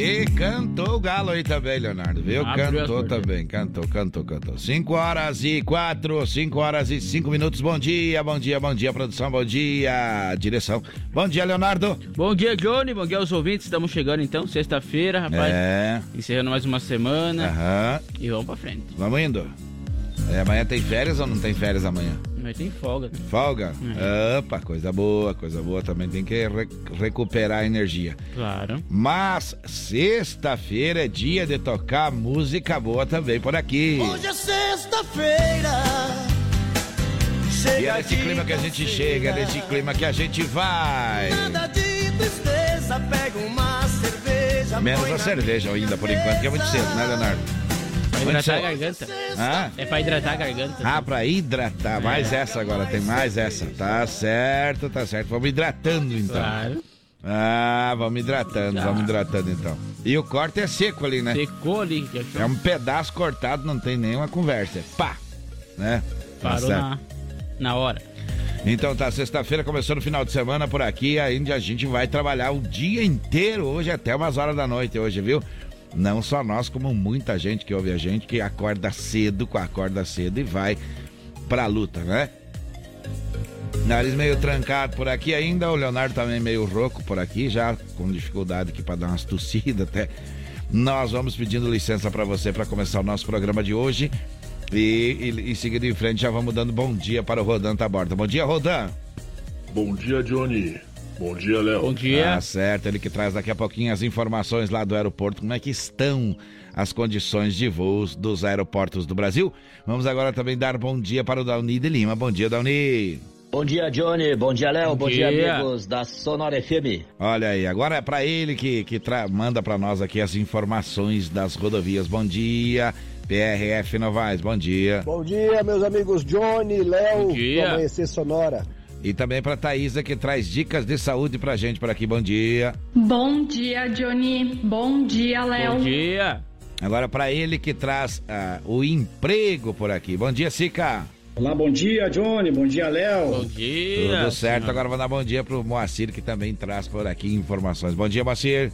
E cantou o galo aí também, Leonardo, viu? Abriu cantou também, cantou, cantou, cantou. 5 horas e 4, 5 horas e 5 minutos. Bom dia, bom dia, bom dia, produção, bom dia, direção. Bom dia, Leonardo. Bom dia, Johnny. Bom dia aos ouvintes. Estamos chegando então, sexta-feira, rapaz. É, Encerrando mais uma semana. aham. E vamos pra frente. Vamos indo. É, amanhã tem férias ou não tem férias amanhã? Mas tem folga. Folga? É. Opa, coisa boa, coisa boa. Também tem que re- recuperar a energia. Claro. Mas sexta-feira é dia de tocar música boa também por aqui. Hoje é sexta-feira. E é nesse clima que a gente chega, é nesse clima que a gente vai. Nada de tristeza, pega uma cerveja. Menos a cerveja ainda, por enquanto, que é muito cedo, né, Leonardo? Pra hidratar a garganta. Hã? É pra hidratar a garganta. Ah, pra hidratar. Mais essa agora, tem mais essa. Tá certo, tá certo. Vamos hidratando então. Claro. Ah, vamos hidratando, Tá. vamos hidratando então. E o corte é seco ali, né? Secou ali. É um pedaço cortado, não tem nenhuma conversa. É pá! Né? Tá Parou certo. na, na hora. Então tá, sexta-feira começou no final de semana por aqui, ainda a gente vai trabalhar o dia inteiro hoje até umas horas da noite hoje, viu? Não só nós, como muita gente que ouve a gente, que acorda cedo, acorda cedo e vai pra luta, né? Nariz meio trancado por aqui ainda, o Leonardo também meio rouco por aqui, já com dificuldade aqui pra dar umas tossidas até. Nós vamos pedindo licença pra você pra começar o nosso programa de hoje. E, e, e seguindo em frente, já vamos dando bom dia para o Rodan Taborda. Bom dia, Rodan! Bom dia, Johnny. Bom dia, Léo. Bom dia. Tá certo, ele que traz daqui a pouquinho as informações lá do aeroporto, como é que estão as condições de voos dos aeroportos do Brasil. Vamos agora também dar bom dia para o Dauni de Lima. Bom dia, Dauni. Bom dia, Johnny. Bom dia, Léo. Bom, Bom dia. dia. amigos da Sonora FM. Olha aí, agora é para ele que, que tra- manda para nós aqui as informações das rodovias. Bom dia, PRF Novaes, bom dia. Bom dia, meus amigos Johnny, Léo, Bom dia. do Amanhecer Sonora. E também para Thaisa que traz dicas de saúde pra gente por aqui. Bom dia. Bom dia, Johnny. Bom dia, Léo. Bom dia. Agora para ele que traz ah, o emprego por aqui. Bom dia, Sica. Olá, bom dia, Johnny. Bom dia, Léo. Bom dia. Tudo certo, senhor. agora vou dar bom dia pro Moacir, que também traz por aqui informações. Bom dia, Moacir.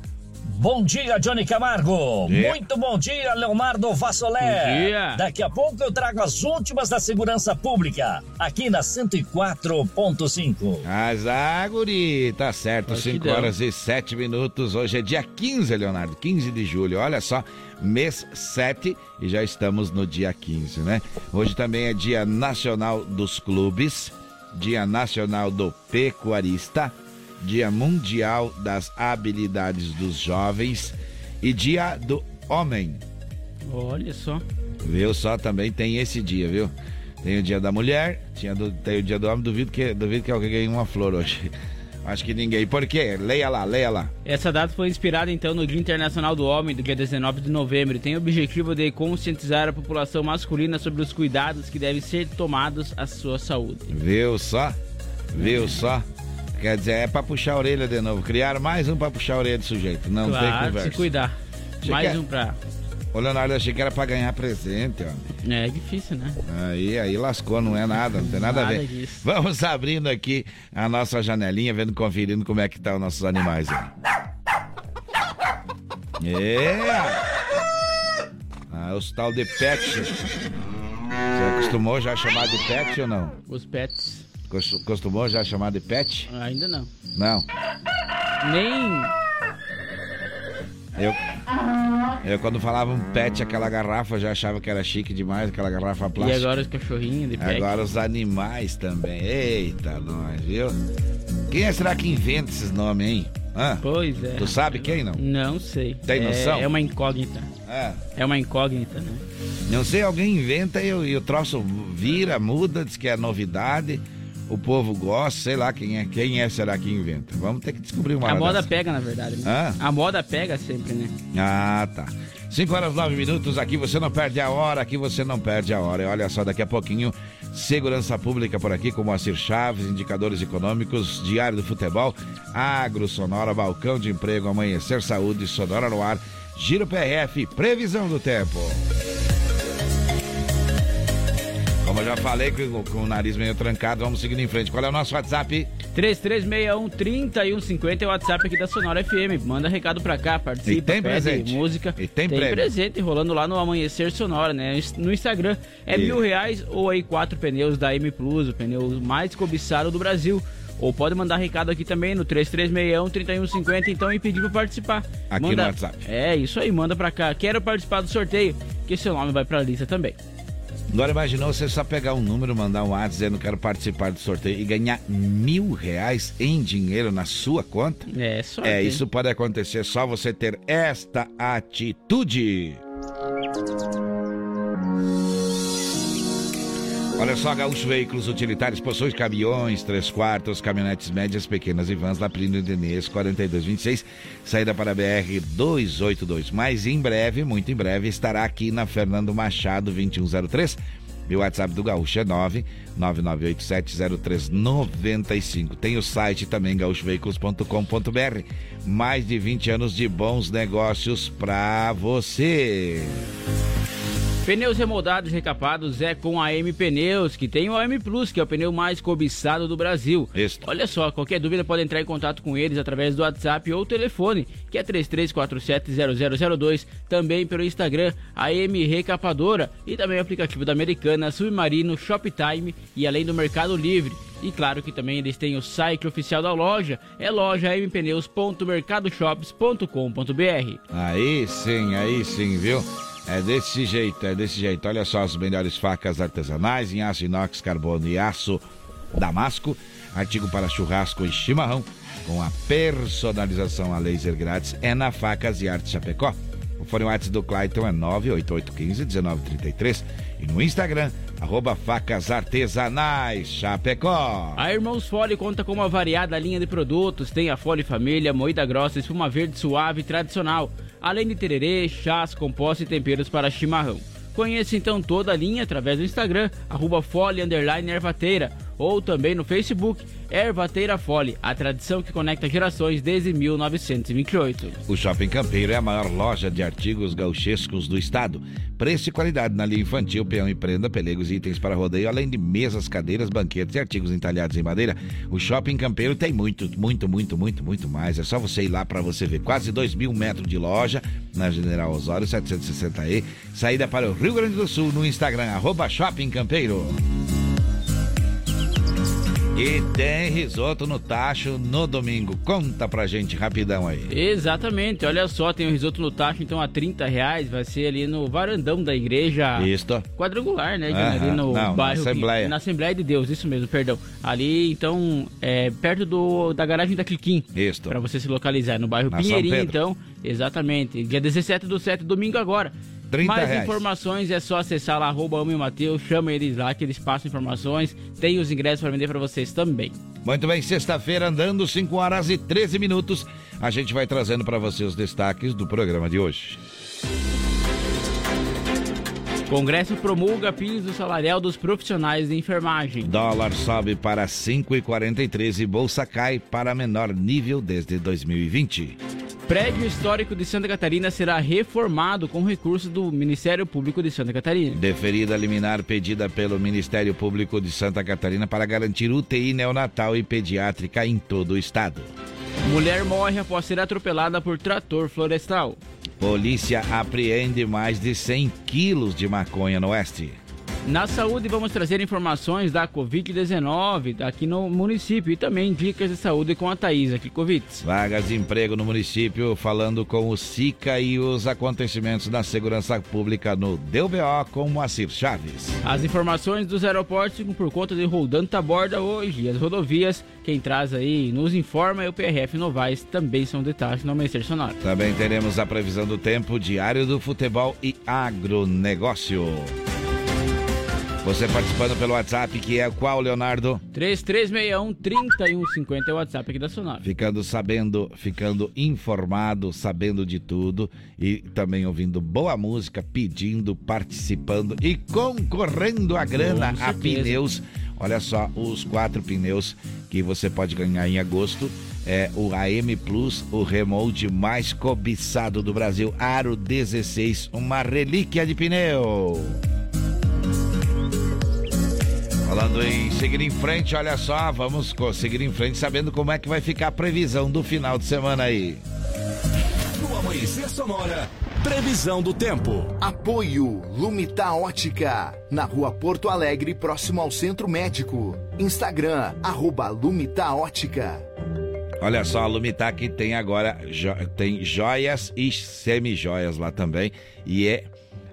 Bom dia, Johnny Camargo. dia. Muito bom dia, Leonardo Vassolé. Bom dia. Daqui a pouco eu trago as últimas da segurança pública, aqui na 104.5. Mas, ah, guri, tá certo, Acho que 5 deu. horas e 7 minutos. Hoje é dia 15, Leonardo, 15 de julho. Olha só, mês 7 e já estamos no dia 15, né? Hoje também é dia nacional dos clubes, dia nacional do pecuarista, dia mundial das habilidades dos jovens e dia do homem. Olha só. Viu só, também tem esse dia, viu? Tem o dia da mulher, tinha do- tem o dia do homem, duvido que, duvido que alguém ganhe uma flor hoje. Acho que ninguém. Por quê? Leia lá, leia lá. Essa data foi inspirada então no Dia Internacional do Homem, do dia 19 de novembro, e tem o objetivo de conscientizar a população masculina sobre os cuidados que devem ser tomados à sua saúde. Viu só? Viu só? Quer dizer, é pra puxar a orelha de novo. Criaram mais um pra puxar a orelha do sujeito. Não tem claro, conversa. se cuidar. Achei Mais que é- um pra. Ô, Leonardo, achei que era pra ganhar presente, ó. É difícil, né? Aí, aí lascou, não é nada, não tem nada, a Nada ver. disso. Vamos abrindo aqui a nossa janelinha, vendo, conferindo como é que tá os nossos animais aí. É! Ah, os tal de pet. Você acostumou já a chamar de pet ou não? Os pets. Costu- Costumou já chamar de pet? Ainda não. Não. Nem. Eu, eu quando falava um pet, aquela garrafa, já achava que era chique demais, aquela garrafa E plástica. agora os cachorrinhos de pet. Agora os animais também. Eita, nós, viu? Quem é, será que inventa esses nomes, hein? Hã? Pois é. Tu sabe quem não? Não sei. Tem noção? É, é uma incógnita. É. É uma incógnita, né? Não sei, alguém inventa e, e o troço vira, muda, diz que é novidade. O povo gosta, sei lá quem é. Quem é será que inventa? Vamos ter que descobrir uma A moda dessa. pega, na verdade, né? Hã? A moda pega sempre, né? Ah, tá. 5 horas 9 minutos, aqui você não perde a hora, aqui você não perde a hora. E olha só, daqui a pouquinho Segurança Pública por aqui, como Moacir Chaves, indicadores econômicos, Diário do Futebol, Agro Sonora, Balcão de Emprego, Amanhecer Saúde, Sonora no Ar, Giro PRF, Previsão do Tempo. Já falei, com, com o nariz meio trancado, vamos seguindo em frente. Qual é o nosso WhatsApp? 3361-3150 é o WhatsApp aqui da Sonora FM. Manda recado pra cá, participa, E tem presente. música. E tem prêmio. presente rolando lá no Amanhecer Sonora, né? No Instagram é E- mil reais ou aí quatro pneus da M Plus, o pneu mais cobiçado do Brasil. Ou pode mandar recado aqui também no 3361-3150, então, e pedir pra participar. Aqui no Manda- WhatsApp. É, isso aí, manda pra cá. Quero participar do sorteio, que seu nome vai pra lista também. Agora imaginou você só pegar um número, mandar um WhatsApp dizendo quero participar do sorteio e ganhar mil reais em dinheiro na sua conta? É, só É, isso pode acontecer só você ter esta atitude. Olha só, Gaúcho Veículos Utilitários possui caminhões, três quartos, caminhonetes médias, pequenas e vans, lá Plínio Denês, 4226, saída para a BR 282. Mas em breve, muito em breve, estará aqui na Fernando Machado 2103. Meu WhatsApp do Gaúcho é 999870395. Tem o site também, gaúchoveículos.com.br. Mais de 20 anos de bons negócios pra você. Pneus remoldados recapados é com a M Pneus, que tem o AM Plus, que é o pneu mais cobiçado do Brasil. Olha só, qualquer dúvida pode entrar em contato com eles através do WhatsApp ou telefone, que é 33470002, também pelo Instagram, AM Recapadora, e também o aplicativo da Americana, Submarino, Shoptime e além do Mercado Livre. E claro que também eles têm o site oficial da loja, é loja mpneus.mercadoshops.com.br. Aí sim, aí sim, viu? É desse jeito, é desse jeito. Olha só as melhores facas artesanais em aço inox, carbono e aço damasco. Artigo para churrasco e chimarrão. Com a personalização a laser grátis é na Facas e Arte Chapecó. O fone WhatsApp do Clayton é 98815-1933. E no Instagram, arroba facas artesanais Chapecó. A Irmãos Fole conta com uma variada linha de produtos. Tem a Fole Família, moída grossa, espuma verde suave e tradicional. Além de tererê, chás, compostos e temperos para chimarrão. Conheça então toda a linha através do Instagram, arroba Fole Ervateira, ou também no Facebook, Ervateira Fole, a tradição que conecta gerações desde 1928. O Shopping Campeiro é a maior loja de artigos gauchescos do estado. Preço e qualidade na linha infantil, peão e prenda, pelegos e itens para rodeio, além de mesas, cadeiras, banquetes e artigos entalhados em madeira. O Shopping Campeiro tem muito, muito, muito, muito, muito mais. É só você ir lá para você ver. Quase 2 mil metros de loja na General Osório 760E. Saída para o Rio Grande do Sul no Instagram, arroba Shopping Campeiro. E tem risoto no tacho no domingo. Conta pra gente rapidão aí. Exatamente, olha só, tem o risoto no tacho, então a 30 reais, vai ser ali no varandão da igreja Isto. quadrangular, né? Aham, ali no não, na bairro. que- Assembleia. na Assembleia de Deus, isso mesmo, perdão. Ali, então, é, perto do, da garagem da Cliquim. Isso. Pra você se localizar, no bairro Na Pinheirinho, então. Exatamente. Dia 17 do 7, domingo agora. 30 Mais reais. informações é só acessar lá, arroba e Mateus, chama eles lá que eles passam informações. Tem os ingressos para vender para vocês também. Muito bem, sexta-feira, andando 5 horas e 13 minutos. A gente vai trazendo para você os destaques do programa de hoje. Congresso promulga piso salarial dos profissionais de enfermagem. Dólar sobe para 5,43 e bolsa cai para menor nível desde 2020. Prédio histórico de Santa Catarina será reformado com recurso do Ministério Público de Santa Catarina. Deferida liminar pedida pelo Ministério Público de Santa Catarina para garantir UTI neonatal e pediátrica em todo o estado. Mulher morre após ser atropelada por trator florestal. Polícia apreende mais de 100 quilos de maconha no oeste. Na saúde, vamos trazer informações da Covid-19 aqui no município e também dicas de saúde com a Thaisa Klikovitz. Vagas de emprego no município, falando com o SICA e os acontecimentos da segurança pública no DBO com Moacir Chaves. As informações dos aeroportos por conta de Roldão Taborda hoje e as rodovias. Quem traz aí, nos informa é o PRF Novaes, também são detalhes no Amanhecer Sonoro. Também teremos a previsão do tempo, diário do futebol e agronegócio. Você participando pelo WhatsApp, que é qual, Leonardo? 3361-3150 é o WhatsApp aqui da Sonora. Ficando sabendo, ficando informado, sabendo de tudo e também ouvindo boa música, pedindo, participando e concorrendo a grana a pneus. Olha só, os quatro pneus que você pode ganhar em agosto é o AM Plus, o remote mais cobiçado do Brasil, Aro 16, uma relíquia de pneu. Falando em seguir em frente, olha só, vamos seguir em frente sabendo como é que vai ficar a previsão do final de semana aí. No Amanhecer Sonora, previsão do tempo. Apoio Lumita Ótica, na rua Porto Alegre, próximo ao Centro Médico. Instagram, arroba Lumita Ótica. Olha só, a Lumita que tem agora, jo tem joias e semi-joias lá também, e é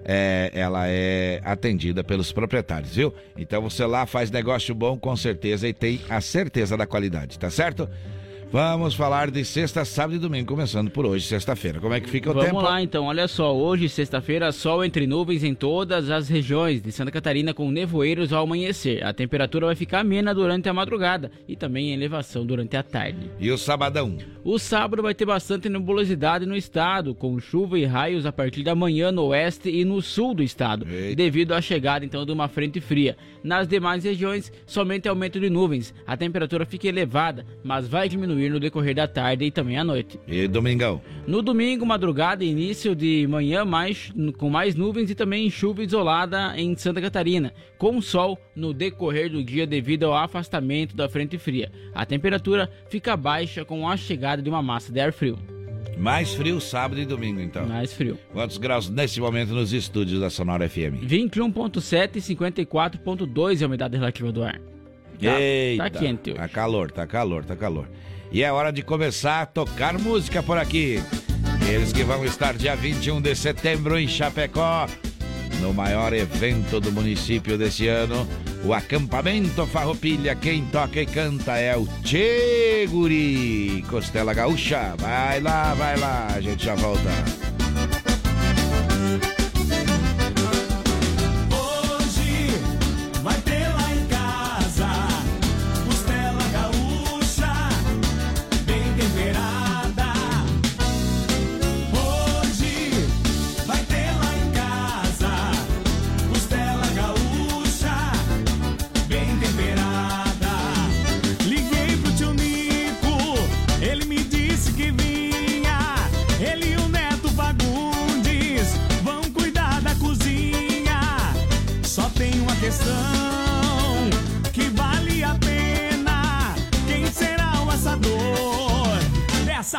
é, ela é atendida pelos proprietários, viu? Então você lá faz negócio bom com certeza e tem a certeza da qualidade, tá certo? Vamos falar de sexta, sábado e domingo, começando por hoje, sexta-feira. Como é que fica o Vamos tempo? Vamos lá então, olha só, hoje, sexta-feira, sol entre nuvens em todas as regiões de Santa Catarina com nevoeiros ao amanhecer. A temperatura vai ficar amena durante a madrugada e também em elevação durante a tarde. E o sabadão? O sábado vai ter bastante nebulosidade no estado, com chuva e raios a partir da manhã no oeste e no sul do estado, Eita. devido à chegada então de uma frente fria. Nas demais regiões, somente aumento de nuvens. A temperatura fica elevada, mas vai diminuir no decorrer da tarde e também à noite. E domingão? No domingo, madrugada e início de manhã, mais, com mais nuvens e também chuva isolada em Santa Catarina, com sol no decorrer do dia devido ao afastamento da frente fria. A temperatura fica baixa com a chegada de uma massa de ar frio. Mais frio sábado e domingo, então. Mais frio. Quantos graus nesse momento nos estúdios da Sonora FM? 21.7 e 54.2 é a umidade relativa do ar. Tá, Eita, tá quente hoje. Tá calor, tá calor, tá calor. E é hora de começar a tocar música por aqui. Eles que vão estar dia 21 de setembro em Chapecó, no maior evento do município desse ano, o acampamento Farroupilha. Quem toca e canta é o Tcheguri Costela Gaúcha. Vai lá, vai lá, a gente já volta.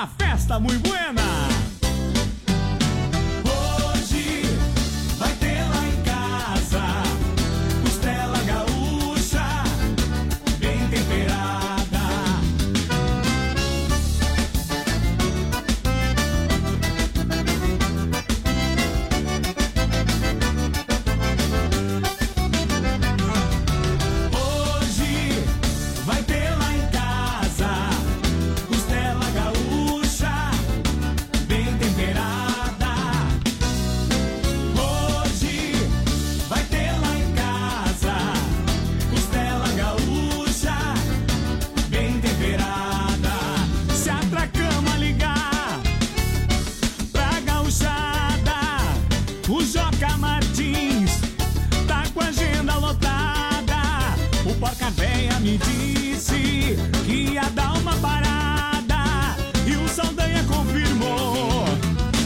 Festa muy buena. Disse que ia dar uma parada. E o Saldanha confirmou: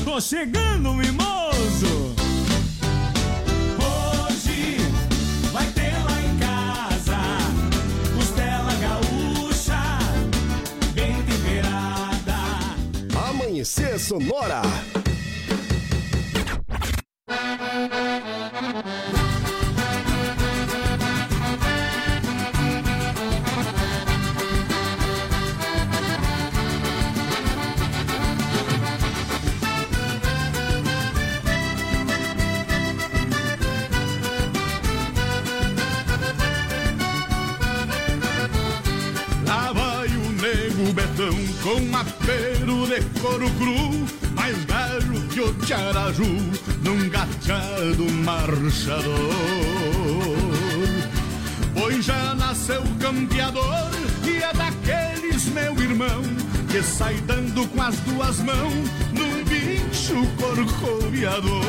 Tô chegando, mimoso. Hoje vai ter lá em casa costela gaúcha bem temperada. Amanhecer Sonora. Tiaraju, num gachado marchador. Pois já nasceu campeador e é daqueles, meu irmão, que sai dando com as duas mãos num bicho corcoviador.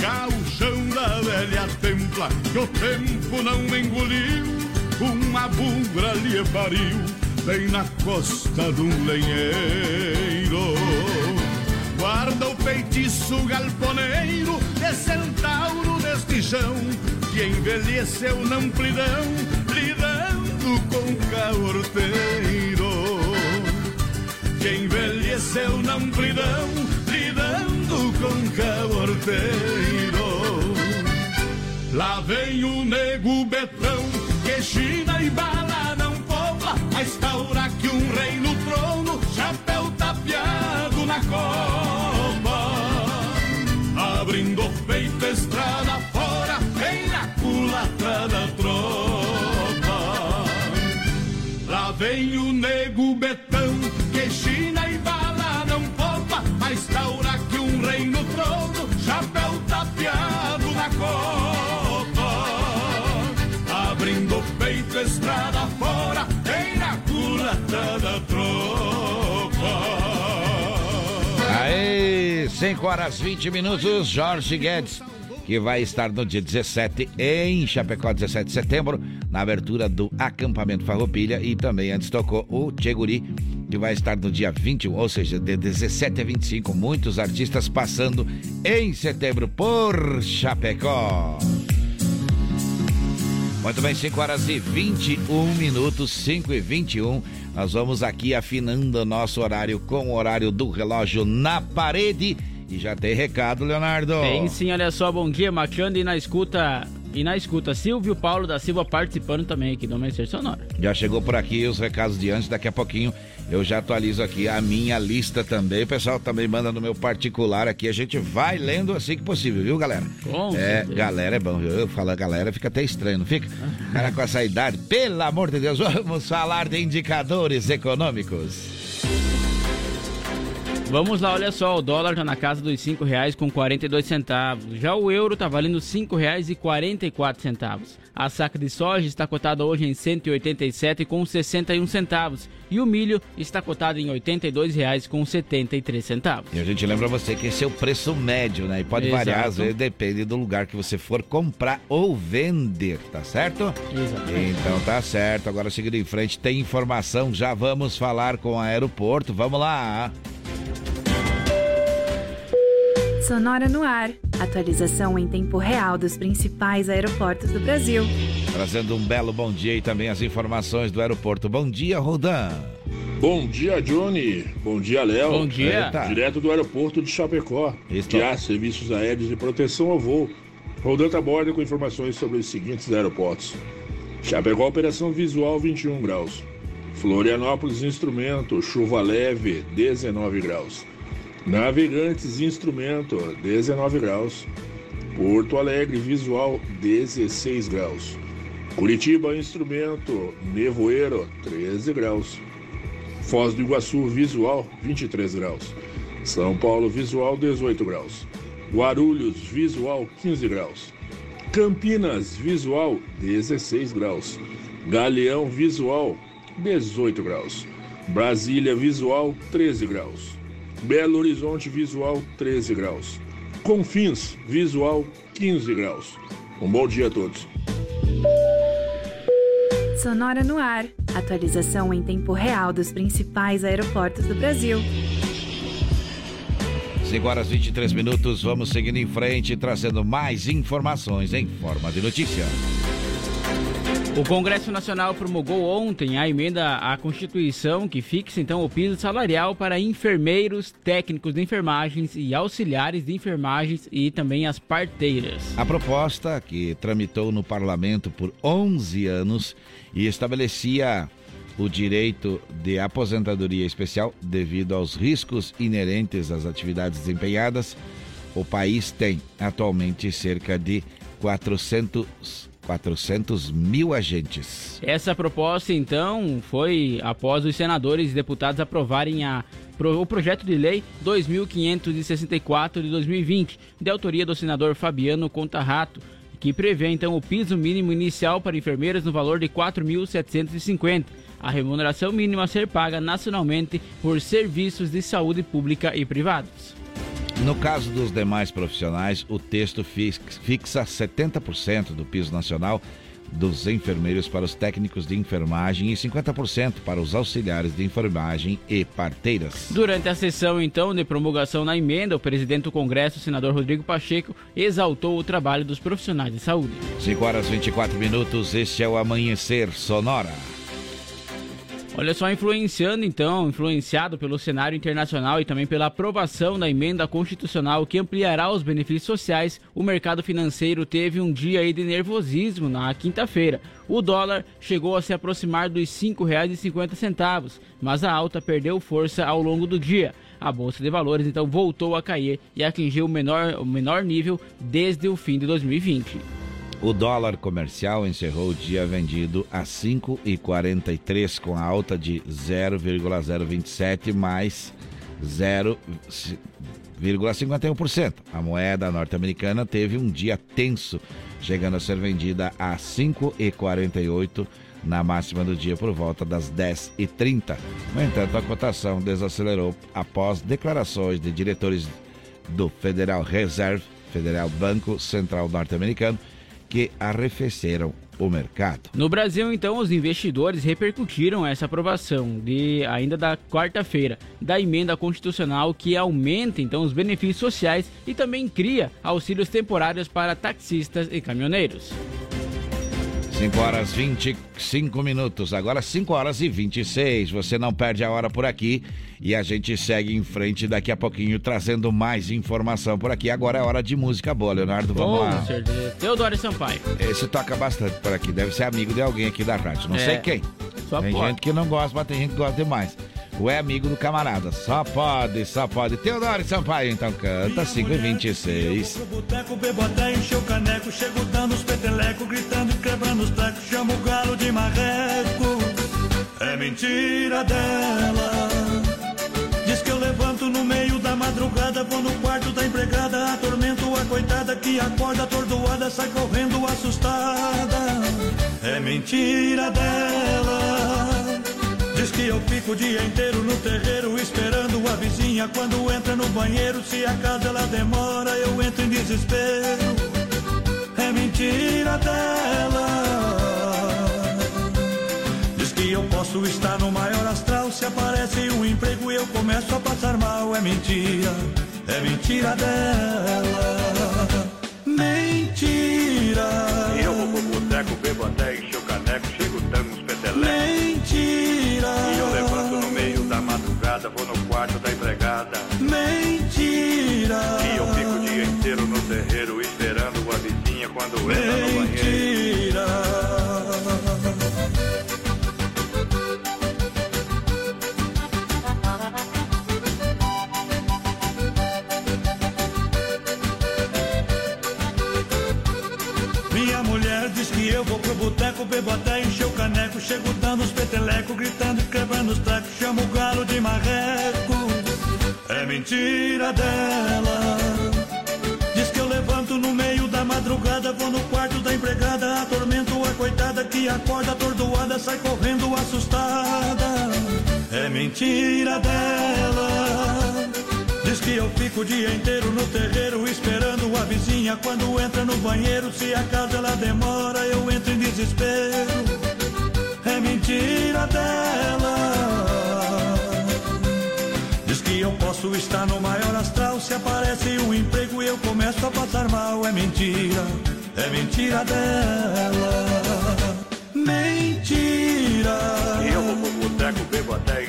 Gauchão da velha templa, que o tempo não engoliu, uma bugra lhe pariu, bem na costa de um lenheiro. Guarda o feitiço galponeiro de centauro deste chão, que envelheceu na amplidão, lidando com caorteiro. Que envelheceu na amplidão, lidando com caorteiro. Lá vem o nego betão, que China e bala não pobla, a instaura que um rei no trono, Peito, estrada fora, vem na culatra da tropa. Lá vem o nego betão, que China e bala não poupa, a instaura que um rei no trono, chapéu tapeado na copa. Abrindo o peito, estrada 5 horas 20 minutos, Jorge Guedes, que vai estar no dia 17 em Chapecó, 17 de setembro, na abertura do acampamento Farroupilha e também antes tocou o Tcheguri, que vai estar no dia 21, ou seja, de 17 a 25, muitos artistas passando em setembro por Chapecó. Muito bem, 5 horas e 21 minutos, 5 e 21. Nós vamos aqui afinando o nosso horário com o horário do relógio na parede. E já tem recado, Leonardo. Tem sim, olha só, bom dia, Machando e na escuta. E na escuta, Silvio Paulo da Silva participando também aqui do Amanhecer Sonora. Já chegou por aqui os recados de antes, daqui a pouquinho eu já atualizo aqui a minha lista também. O pessoal também manda no meu particular aqui, a gente vai lendo assim que possível, viu, galera? Com é, certeza. galera é bom, viu? Eu falo galera, fica até estranho, não fica? Cara com essa idade, pelo amor de Deus, vamos falar de indicadores econômicos. Vamos lá, olha só, o dólar tá na casa dos cinco reais com 42 centavos. Já o euro tá valendo cinco reais e 44 centavos. A saca de soja está cotada hoje em 187 com 61 centavos e o milho está cotado em 82 reais com 73 centavos. E a gente lembra você que esse é o preço médio, né? E pode Exato. variar, às vezes depende do lugar que você for comprar ou vender, tá certo? Exatamente. Então tá certo. Agora seguindo em frente, tem informação, já vamos falar com o aeroporto. Vamos lá. Sonora no ar. Atualização em tempo real dos principais aeroportos do Brasil. Trazendo um belo bom dia e também as informações do aeroporto. Bom dia, Rodan. Bom dia, Johnny. Bom dia, Léo. Bom dia. Eita. Direto do aeroporto de Chapecó. Que há serviços aéreos de proteção ao voo. Rodando a bordo com informações sobre os seguintes aeroportos. Chapecó, operação visual 21 graus. Florianópolis, instrumento, chuva leve, 19 graus. Navegantes, instrumento, 19 graus. Porto Alegre, visual, 16 graus. Curitiba, instrumento, nevoeiro, 13 graus. Foz do Iguaçu, visual, 23 graus. São Paulo, visual, 18 graus. Guarulhos, visual, 15 graus. Campinas, visual, 16 graus. Galeão, visual, 18 graus. Brasília, visual, 13 graus. Belo Horizonte, visual, 13 graus. Confins, visual, 15 graus. Um bom dia a todos. Sonora no ar. Atualização em tempo real dos principais aeroportos do Brasil. 5 horas 23 minutos, vamos seguindo em frente, trazendo mais informações em forma de notícia. O Congresso Nacional promulgou ontem a emenda à Constituição que fixa então o piso salarial para enfermeiros, técnicos de enfermagens e auxiliares de enfermagens e também as parteiras. A proposta, que tramitou no parlamento por 11 anos e estabelecia o direito de aposentadoria especial devido aos riscos inerentes às atividades desempenhadas, o país tem atualmente cerca de 400, 400 mil agentes. Essa proposta, então, foi após os senadores e deputados aprovarem a, o projeto de lei 2564 de 2020, de autoria do senador Fabiano Contarrato, que prevê então o piso mínimo inicial para enfermeiras no valor de 4.750. A remuneração mínima a ser paga nacionalmente por serviços de saúde pública e privados. No caso dos demais profissionais, o texto fixa 70% do piso nacional dos enfermeiros para os técnicos de enfermagem e 50% para os auxiliares de enfermagem e parteiras. Durante a sessão, então, de promulgação na emenda, o presidente do Congresso, o senador Rodrigo Pacheco, exaltou o trabalho dos profissionais de saúde. 5 horas 24 minutos, este é o Amanhecer Sonora. Olha só, influenciando então, influenciado pelo cenário internacional e também pela aprovação da emenda constitucional que ampliará os benefícios sociais, o mercado financeiro teve um dia de nervosismo na quinta-feira. O dólar chegou a se aproximar dos R$ 5,50, mas a alta perdeu força ao longo do dia. A bolsa de valores então voltou a cair e atingiu o menor, o menor nível desde o fim de 2020. O dólar comercial encerrou o dia vendido a 5,43 com a alta de 0,027 mais 0,51%. A moeda norte-americana teve um dia tenso, chegando a ser vendida a 5,48 na máxima do dia por volta das 10h30. No entanto, a cotação desacelerou após declarações de diretores do Federal Reserve, Federal Banco Central Norte-Americano, que arrefeceram o mercado. No Brasil, então, os investidores repercutiram essa aprovação de ainda da quarta-feira da emenda constitucional que aumenta então os benefícios sociais e também cria auxílios temporários para taxistas e caminhoneiros. 5 horas 25 minutos, agora 5 horas e 26. Você não perde a hora por aqui e a gente segue em frente daqui a pouquinho trazendo mais informação por aqui. Agora é hora de música boa, Leonardo. Vamos lá. Certeza. Teodoro Sampaio. Esse toca bastante por aqui, deve ser amigo de alguém aqui da rádio. Não é. sei quem. Só tem pode. gente que não gosta, mas tem gente que gosta demais. O é amigo do camarada. Só pode, só pode. Teodoro Sampaio, então canta 5 e 26. Boteco, bebo até encher o caneco. Chego dando os petelecos, gritando e quebrando os trecos. Chamo o galo de marreco. É mentira dela. Diz que eu levanto no meio da madrugada. Vou no quarto da empregada. Atormento a coitada que acorda atordoada. Sai correndo assustada. É mentira dela. Que eu fico o dia inteiro no terreiro esperando a vizinha quando entra no banheiro. Se a casa ela demora, eu entro em desespero. É mentira dela. Diz que eu posso estar no maior astral. Se aparece um emprego, eu começo a passar mal. É mentira, é mentira dela. Mentira. Eu vou pro boteco, bebo até Mentira. E eu levanto no meio da madrugada, vou no quarto da empregada. Mentira. E eu fico o dia inteiro no terreiro esperando a vizinha quando entra no banheiro. Eu vou pro boteco, bebo até encher o caneco. Chego dando os petelecos, gritando e quebrando os trecos. Chamo o galo de marreco. É mentira dela. Diz que eu levanto no meio da madrugada, vou no quarto da empregada. Atormento a coitada que acorda atordoada, sai correndo assustada. É mentira dela. Diz que eu fico o dia inteiro no terreiro esperando a vizinha quando entra no banheiro. Se a casa ela demora, eu entro em desespero. É mentira dela. Diz que eu posso estar no maior astral. Se aparece um emprego, eu começo a passar mal. É mentira, é mentira dela. Mentira. E eu vou pro boteco, bebo até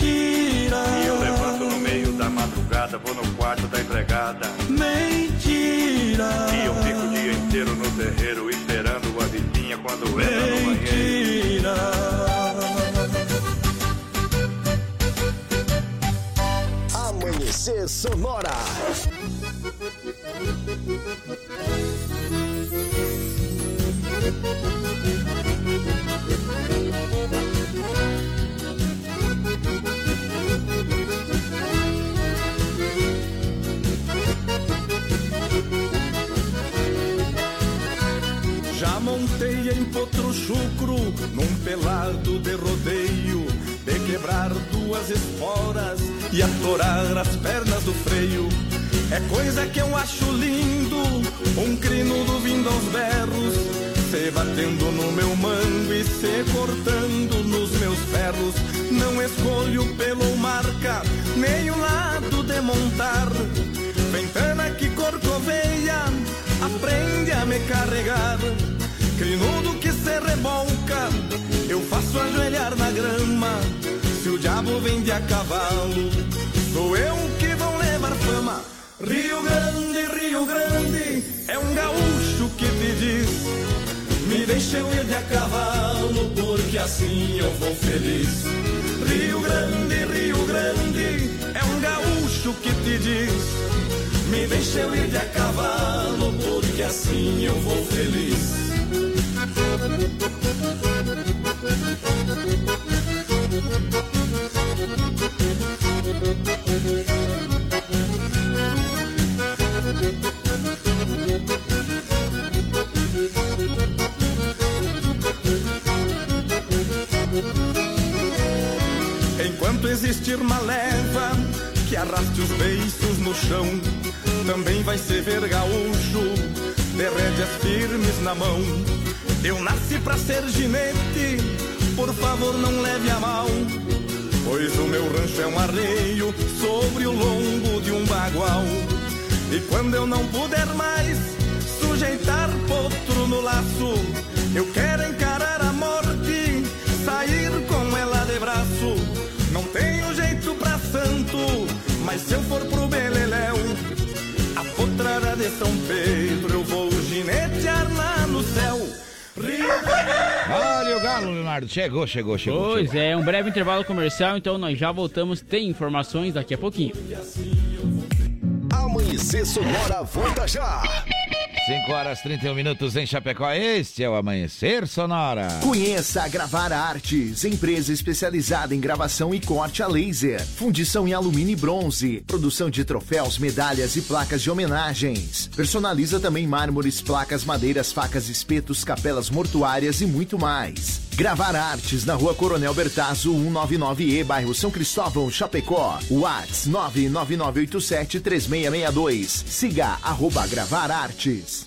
Mentira. E eu levanto no meio da madrugada, vou no quarto da empregada. Mentira. E eu fico o dia inteiro no terreiro esperando a vizinha quando entra no banheiro. Mentira. Amanhecer Sonora. Chucro num pelado de rodeio, de quebrar duas esporas e atorar as pernas do freio. É coisa que eu acho lindo, um crinudo vindo aos berros, se batendo no meu mango e se cortando nos meus ferros. Não escolho pelo marca, nem o lado de montar. Ventana que corcoveia, aprende a me carregar. Crinudo que se rebolca, eu faço ajoelhar na grama. Se o diabo vende a cavalo, sou eu que vou levar fama. Rio Grande, Rio Grande, é um gaúcho que te diz: Me deixa eu ir de a cavalo, porque assim eu vou feliz. Rio Grande, Rio Grande, é um gaúcho que te diz: Me deixa eu ir de a cavalo, porque assim eu vou feliz. Enquanto existir uma leva que arraste os beiços no chão, também vai ser ver gaúcho de rédeas firmes na mão. Eu nasci pra ser ginete, por favor não leve a mal. Pois o meu rancho é um arreio sobre o lombo de um bagual. E quando eu não puder mais sujeitar potro no laço, eu quero encarar a morte, sair com ela de braço. Não tenho jeito pra santo, mas se eu for pro Beleléu, a potrada de São Pedro eu vou ginetear lá no céu. Olha o galo, Leonardo. Chegou, chegou, chegou. Pois chegou. é, um breve intervalo comercial, então nós já voltamos. Tem informações daqui a pouquinho. Amanhecer Sonora volta já. 5 horas 31 minutos em Chapecó. Este é o Amanhecer Sonora. Conheça a Gravar Artes, empresa especializada em gravação e corte a laser, fundição em alumínio e bronze, produção de troféus, medalhas e placas de homenagens. Personaliza também mármores, placas, madeiras, facas, espetos, capelas mortuárias e muito mais. Gravar Artes na rua Coronel Bertazzo 199E, bairro São Cristóvão, Chapecó. Whats 999873662. Siga arroba Gravar Artes.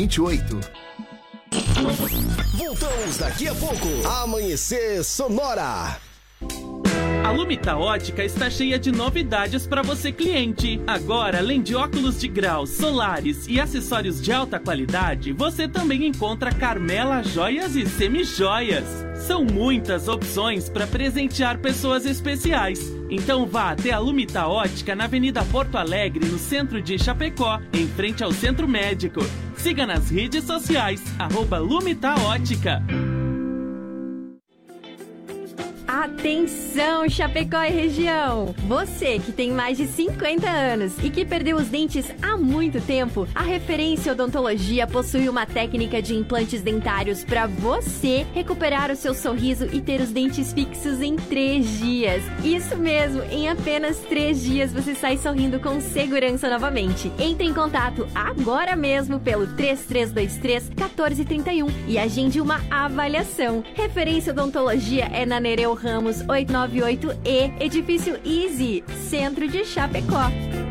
1928. Voltamos daqui a pouco. Amanhecer Sonora. A Lumita Ótica está cheia de novidades para você cliente. Agora, além de óculos de grau, solares e acessórios de alta qualidade, você também encontra Carmela Joias e Semijoias. São muitas opções para presentear pessoas especiais. Então vá até a Lumita Ótica na Avenida Porto Alegre, no centro de Chapecó, em frente ao Centro Médico. Siga nas redes sociais, arroba Lumita Ótica. Atenção, Chapecó e região! Você que tem mais de 50 anos e que perdeu os dentes há muito tempo, a Referência Odontologia possui uma técnica de implantes dentários para você recuperar o seu sorriso e ter os dentes fixos em três dias. Isso mesmo, em apenas três dias você sai sorrindo com segurança novamente. Entre em contato agora mesmo pelo 3323 1431 e agende uma avaliação. Referência Odontologia é na Nereu Ramos 898E, Edifício Easy, Centro de Chapecó.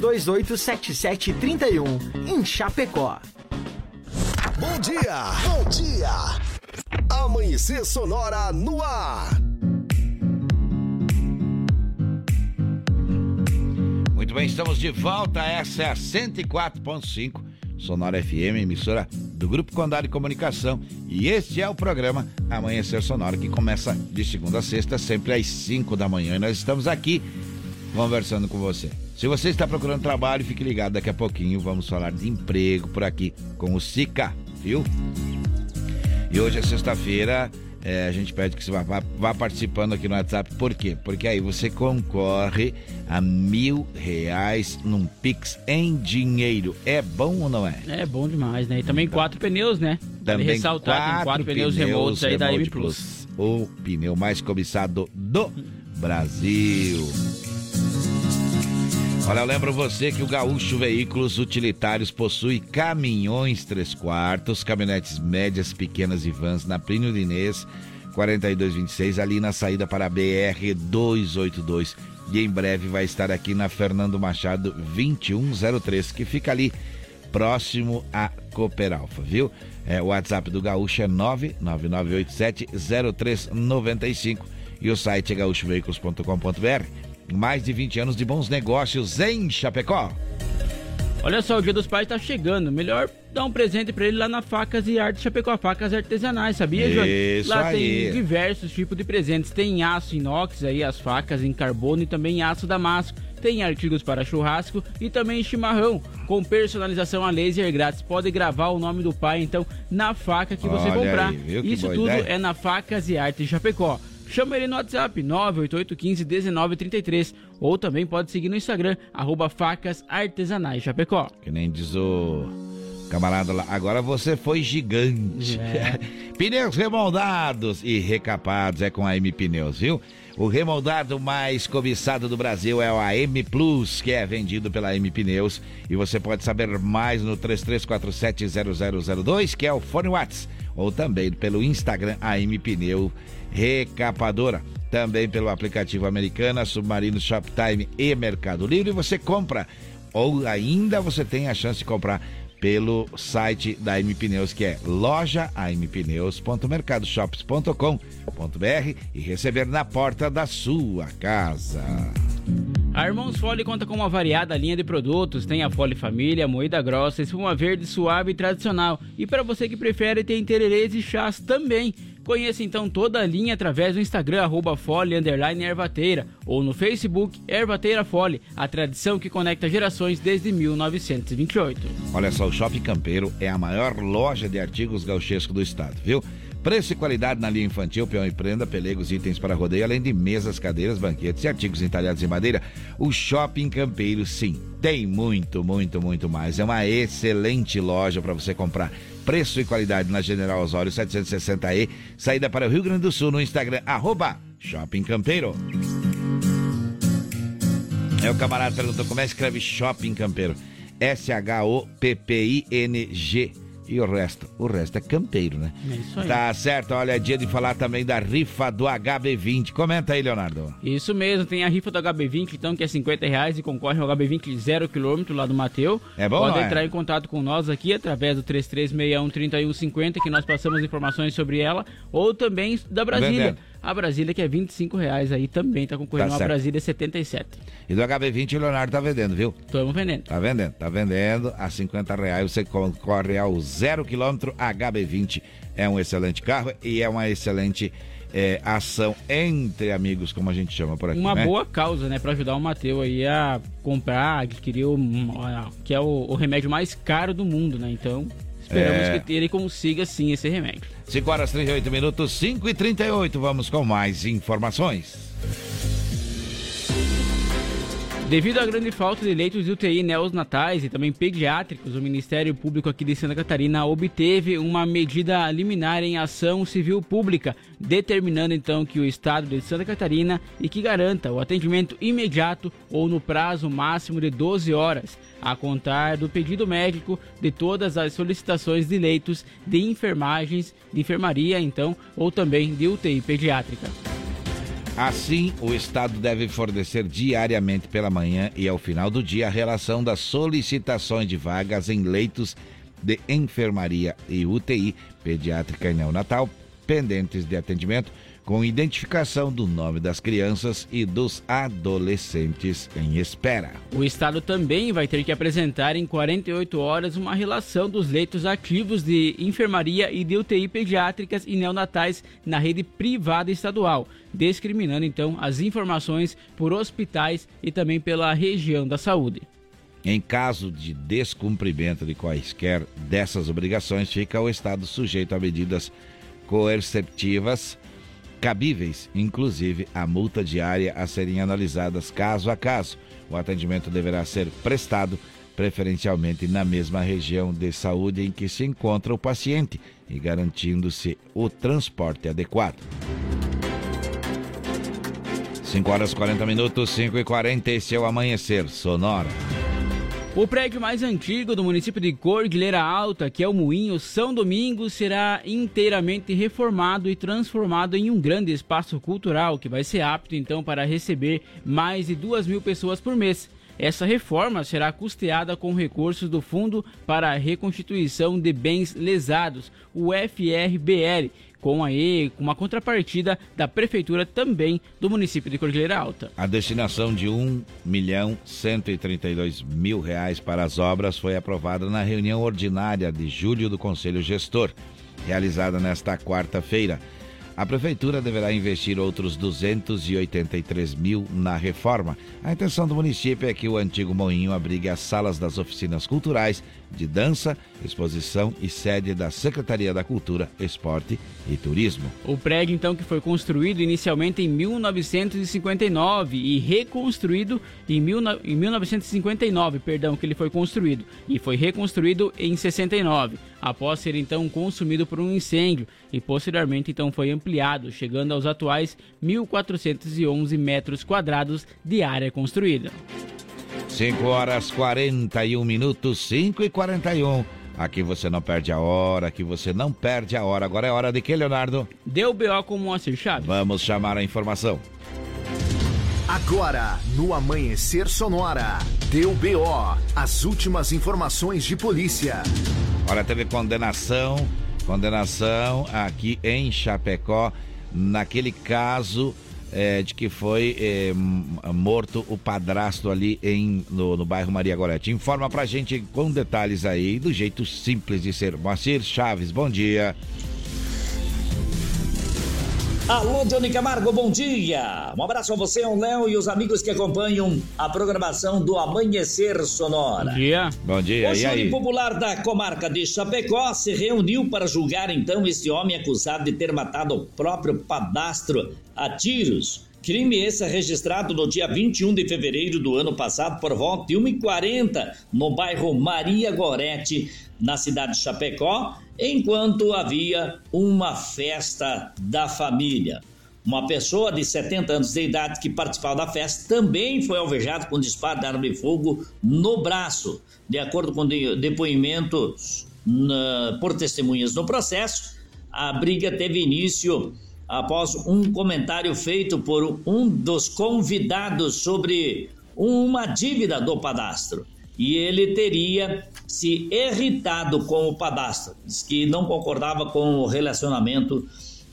33287731 em Chapecó. bom dia, bom dia. Amanhecer Sonora no ar. Muito bem, estamos de volta. Essa é a 104.5 Sonora FM, emissora do Grupo Condado de Comunicação. E este é o programa Amanhecer Sonora, que começa de segunda a sexta, sempre às 5 da manhã. E nós estamos aqui conversando com você. Se você está procurando trabalho, fique ligado. Daqui a pouquinho vamos falar de emprego por aqui com o Sica, viu? E hoje é sexta-feira. É, a gente pede que você vá, vá, vá, participando aqui no WhatsApp. Por quê? Porque aí você concorre a mil reais num Pix em dinheiro. É bom ou não é? É bom demais, né? E também quatro pneus, né? Também vale ressaltar, quatro quatro pneus, pneus remotos aí da M Plus. O pneu mais cobiçado do Brasil. Olha, eu lembro você que o Gaúcho Veículos Utilitários possui caminhões 3 quartos, caminhonetes médias, pequenas e vans na Plínio de Inês 4226, ali na saída para a BR 282. E em breve vai estar aqui na Fernando Machado 2103, que fica ali próximo a Cooperalfa, viu? É, o WhatsApp do Gaúcho é 999870395 e o site é gaúchoveículos.com.br. Mais de 20 anos de bons negócios em Chapecó. Olha só, o Dia dos Pais tá chegando. Melhor dar um presente para ele lá na Facas e Artes Chapecó, Facas Artesanais, sabia, João? Isso Lá aí. tem diversos tipos de presentes. Tem aço inox aí, as facas em carbono e também aço damasco. Tem artigos para churrasco e também chimarrão, com personalização a laser grátis. Pode gravar o nome do pai, então, na faca que você Olha comprar. aí, Isso tudo ideia. é na Facas e Artes Chapecó. Chama ele no WhatsApp 988151933 ou também pode seguir no Instagram, arroba facas artesanais Chapecó. Que nem diz o camarada lá. Agora você foi gigante. É. Pneus remoldados e recapados é com a M Pneus, viu? O remoldado mais cobiçado do Brasil é o AM Plus, que é vendido pela M Pneus. E você pode saber mais no 33470002, que é o fone Whats, ou também pelo Instagram AM Pneu Recapadora. Também pelo aplicativo Americana, Submarino Shoptime e Mercado Livre. Você compra ou ainda você tem a chance de comprar pelo site da M Pneus, que é loja ampneus.mercadoshops.com.br e receber na porta da sua casa. A Irmãos Fole conta com uma variada linha de produtos. Tem a Fole Família, moída grossa, espuma verde suave e tradicional. E para você que prefere, tem tererês e chás também. Conheça então toda a linha através do Instagram, arroba Fole, Ervateira, ou no Facebook, Ervateira Fole, a tradição que conecta gerações desde 1928. Olha só, o Shopping Campeiro é a maior loja de artigos gauchescos do estado, viu? Preço e qualidade na linha infantil, peão e prenda, pelegos e itens para rodeio, além de mesas, cadeiras, banquetes e artigos entalhados em madeira. O Shopping Campeiro, sim, tem muito, muito, muito mais. É uma excelente loja para você comprar. Preço e qualidade na General Osório 760E, saída para o Rio Grande do Sul no Instagram, arroba Shopping Campeiro. É o camarada perguntou como é que escreve Shopping Campeiro. S-H-O-P-P-I-N-G. E o resto? O resto é campeiro, né? É isso aí. Tá certo, olha, é dia de falar também da rifa do HB20. Comenta aí, Leonardo. Isso mesmo, tem a rifa do HB20, então, que é 50 reais e concorre ao HB20 zero quilômetro lá do Mateu. É bom, Pode é? entrar em contato com nós aqui através do 3361-3150, que nós passamos informações sobre ela, ou também da Brasília. Vendendo. A Brasília, que é 25 reais aí, também tá concorrendo Tá a. Brasília 77. E do HB20 o Leonardo tá vendendo, viu? Estamos vendendo. Tá vendendo, tá vendendo. A 50 reais você concorre ao zero quilômetro. HB20 é um excelente carro e é uma excelente é, ação entre amigos, como a gente chama por aqui. Uma né? boa causa, né, pra ajudar o Mateu aí a comprar, adquirir o, que é o, o remédio mais caro do mundo, né? Então, esperamos É. que ele consiga sim esse remédio. 5 horas 38 minutos, 5 e 38 Vamos com mais informações. Devido à grande falta de leitos de UTI neonatais e também pediátricos, o Ministério Público aqui de Santa Catarina obteve uma medida liminar em ação civil pública, determinando então que o Estado de Santa Catarina e que garanta o atendimento imediato ou no prazo máximo de 12 horas, a contar do pedido médico de todas as solicitações de leitos de enfermagens, de enfermaria então, ou também de UTI pediátrica. Assim, o Estado deve fornecer diariamente pela manhã e ao final do dia a relação das solicitações de vagas em leitos de enfermaria e UTI pediátrica e neonatal pendentes de atendimento com identificação do nome das crianças e dos adolescentes em espera. O Estado também vai ter que apresentar em 48 horas uma relação dos leitos ativos de enfermaria e de UTI pediátricas e neonatais na rede privada estadual, discriminando então as informações por hospitais e também pela região da saúde. Em caso de descumprimento de quaisquer dessas obrigações, fica o Estado sujeito a medidas coercitivas cabíveis, inclusive a multa diária a serem analisadas caso a caso. O atendimento deverá ser prestado preferencialmente na mesma região de saúde em que se encontra o paciente e garantindo-se o transporte adequado. 5 horas 40 minutos, 5 e 40, esse é o Amanhecer Sonora. O prédio mais antigo do município de Cordilheira Alta, que é o Moinho São Domingos, será inteiramente reformado e transformado em um grande espaço cultural que vai ser apto então para receber mais de duas mil pessoas por mês. Essa reforma será custeada com recursos do Fundo para a Reconstituição de Bens Lesados, o FRBL, com aí uma contrapartida da prefeitura também do município de Cordilheira Alta. A destinação de um milhão 132 mil reais para as obras foi aprovada na reunião ordinária de julho do Conselho Gestor, realizada nesta quarta-feira. A prefeitura deverá investir outros 283 mil na reforma. A intenção do município é que o antigo moinho abrigue as salas das oficinas culturais, de dança, exposição e sede da Secretaria da Cultura, Esporte e Turismo. O prédio, então, que foi construído inicialmente em 1959 e reconstruído em, mil, em 1959, perdão, que ele foi construído e foi reconstruído em 69, após ser então consumido por um incêndio e posteriormente então foi ampliado, chegando aos atuais 1.411 metros quadrados de área construída. 5 horas 41 minutos, 5 e 41. Aqui você não perde a hora, aqui você não perde a hora. Agora é hora de que, Leonardo? Deu BO com o Moacir Chaves. Vamos chamar a informação. Agora, no Amanhecer Sonora, deu BO, as últimas informações de polícia. Olha, teve condenação, condenação aqui em Chapecó, naquele caso é, de que foi é, morto o padrasto ali em, no, no, bairro Maria Gorete. Informa pra gente com detalhes aí, do jeito simples de ser. Moacir Chaves, bom dia. Alô, Johnny Camargo, bom dia! Um abraço a você, o Léo e os amigos que acompanham a programação do Amanhecer Sonora. Bom dia. Bom dia, o aí? popular da comarca de Chapecó se reuniu para julgar então este homem acusado de ter matado o próprio padastro a tiros. Crime esse é registrado no dia 21 de fevereiro do ano passado por volta de 1h40 no bairro Maria Gorete, na cidade de Chapecó, enquanto havia uma festa da família. Uma pessoa de 70 anos de idade que participava da festa também foi alvejado com disparo de arma de fogo no braço. De acordo com depoimentos na, por testemunhas no processo, a briga teve início após um comentário feito por um dos convidados sobre uma dívida do padastro. E ele teria se irritado com o padastro, diz que não concordava com o relacionamento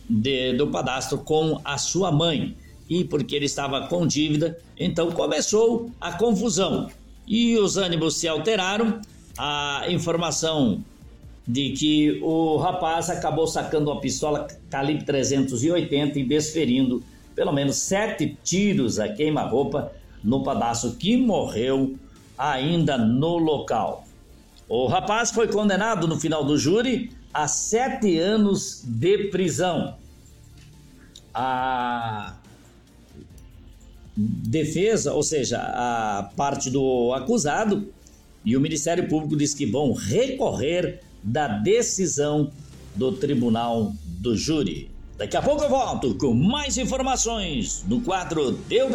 de, do padastro com a sua mãe. E porque ele estava com dívida, então começou a confusão. E os ânimos se alteraram, a informação de que o rapaz acabou sacando uma pistola calibre 380 e desferindo pelo menos sete tiros a queima-roupa no pedaço que morreu ainda no local. O rapaz foi condenado no final do júri a sete anos de prisão. A defesa, ou seja, a parte do acusado e o Ministério Público diz que vão recorrer da decisão do Tribunal do Júri. Daqui a pouco eu volto com mais informações no quadro Deu.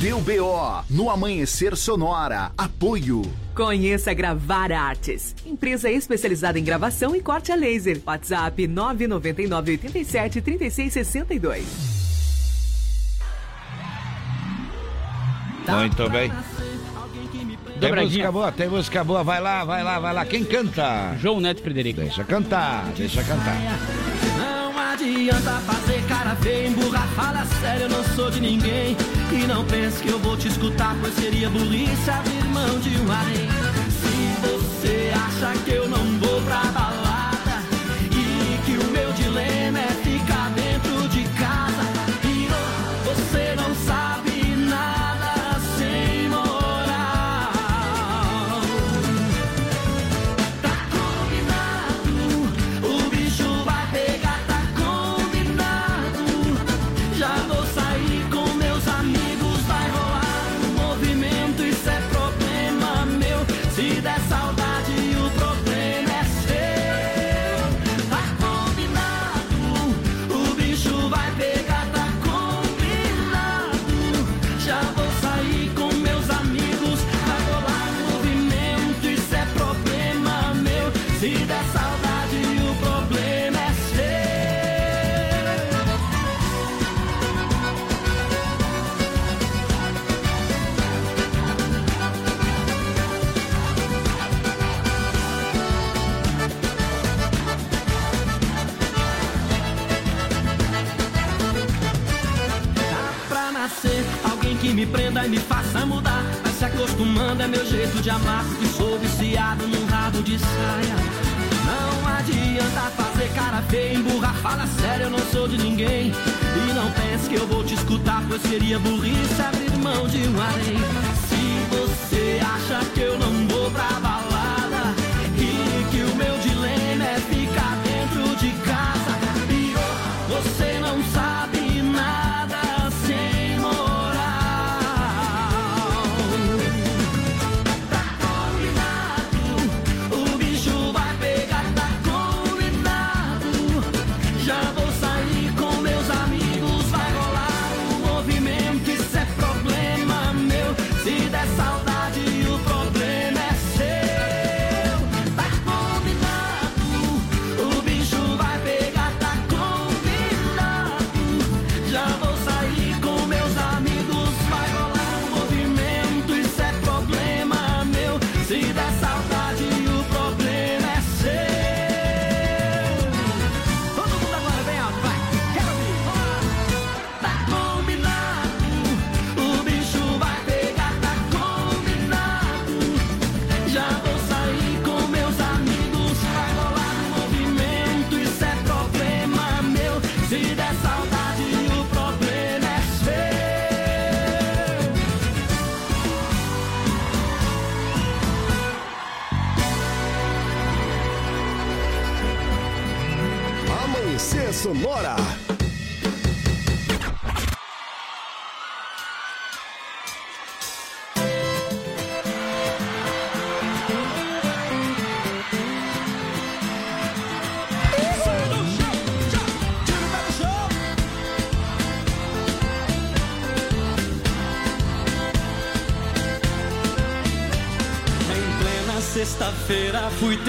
Deu BO no Amanhecer Sonora. Apoio. Conheça Gravar Artes, empresa especializada em gravação e corte a laser. WhatsApp 999 87 36 Muito bem. Tem música boa, tem música boa. Vai lá, vai lá, vai lá. Quem canta? João Neto Frederico. Deixa cantar, deixa cantar adianta fazer cara feia, emburrar, fala sério, eu não sou de ninguém. E não pense que eu vou te escutar, pois seria burrice abrir mão de um além. Se você acha que eu não vou pra prenda e me faça mudar. Vai se acostumando, é meu jeito de amar. E sou viciado num rabo de saia. Não adianta fazer cara feia, emburrar, fala sério, eu não sou de ninguém. E não pense que eu vou te escutar, pois seria burrice abrir mão de um além. Se você acha que eu não vou pra balada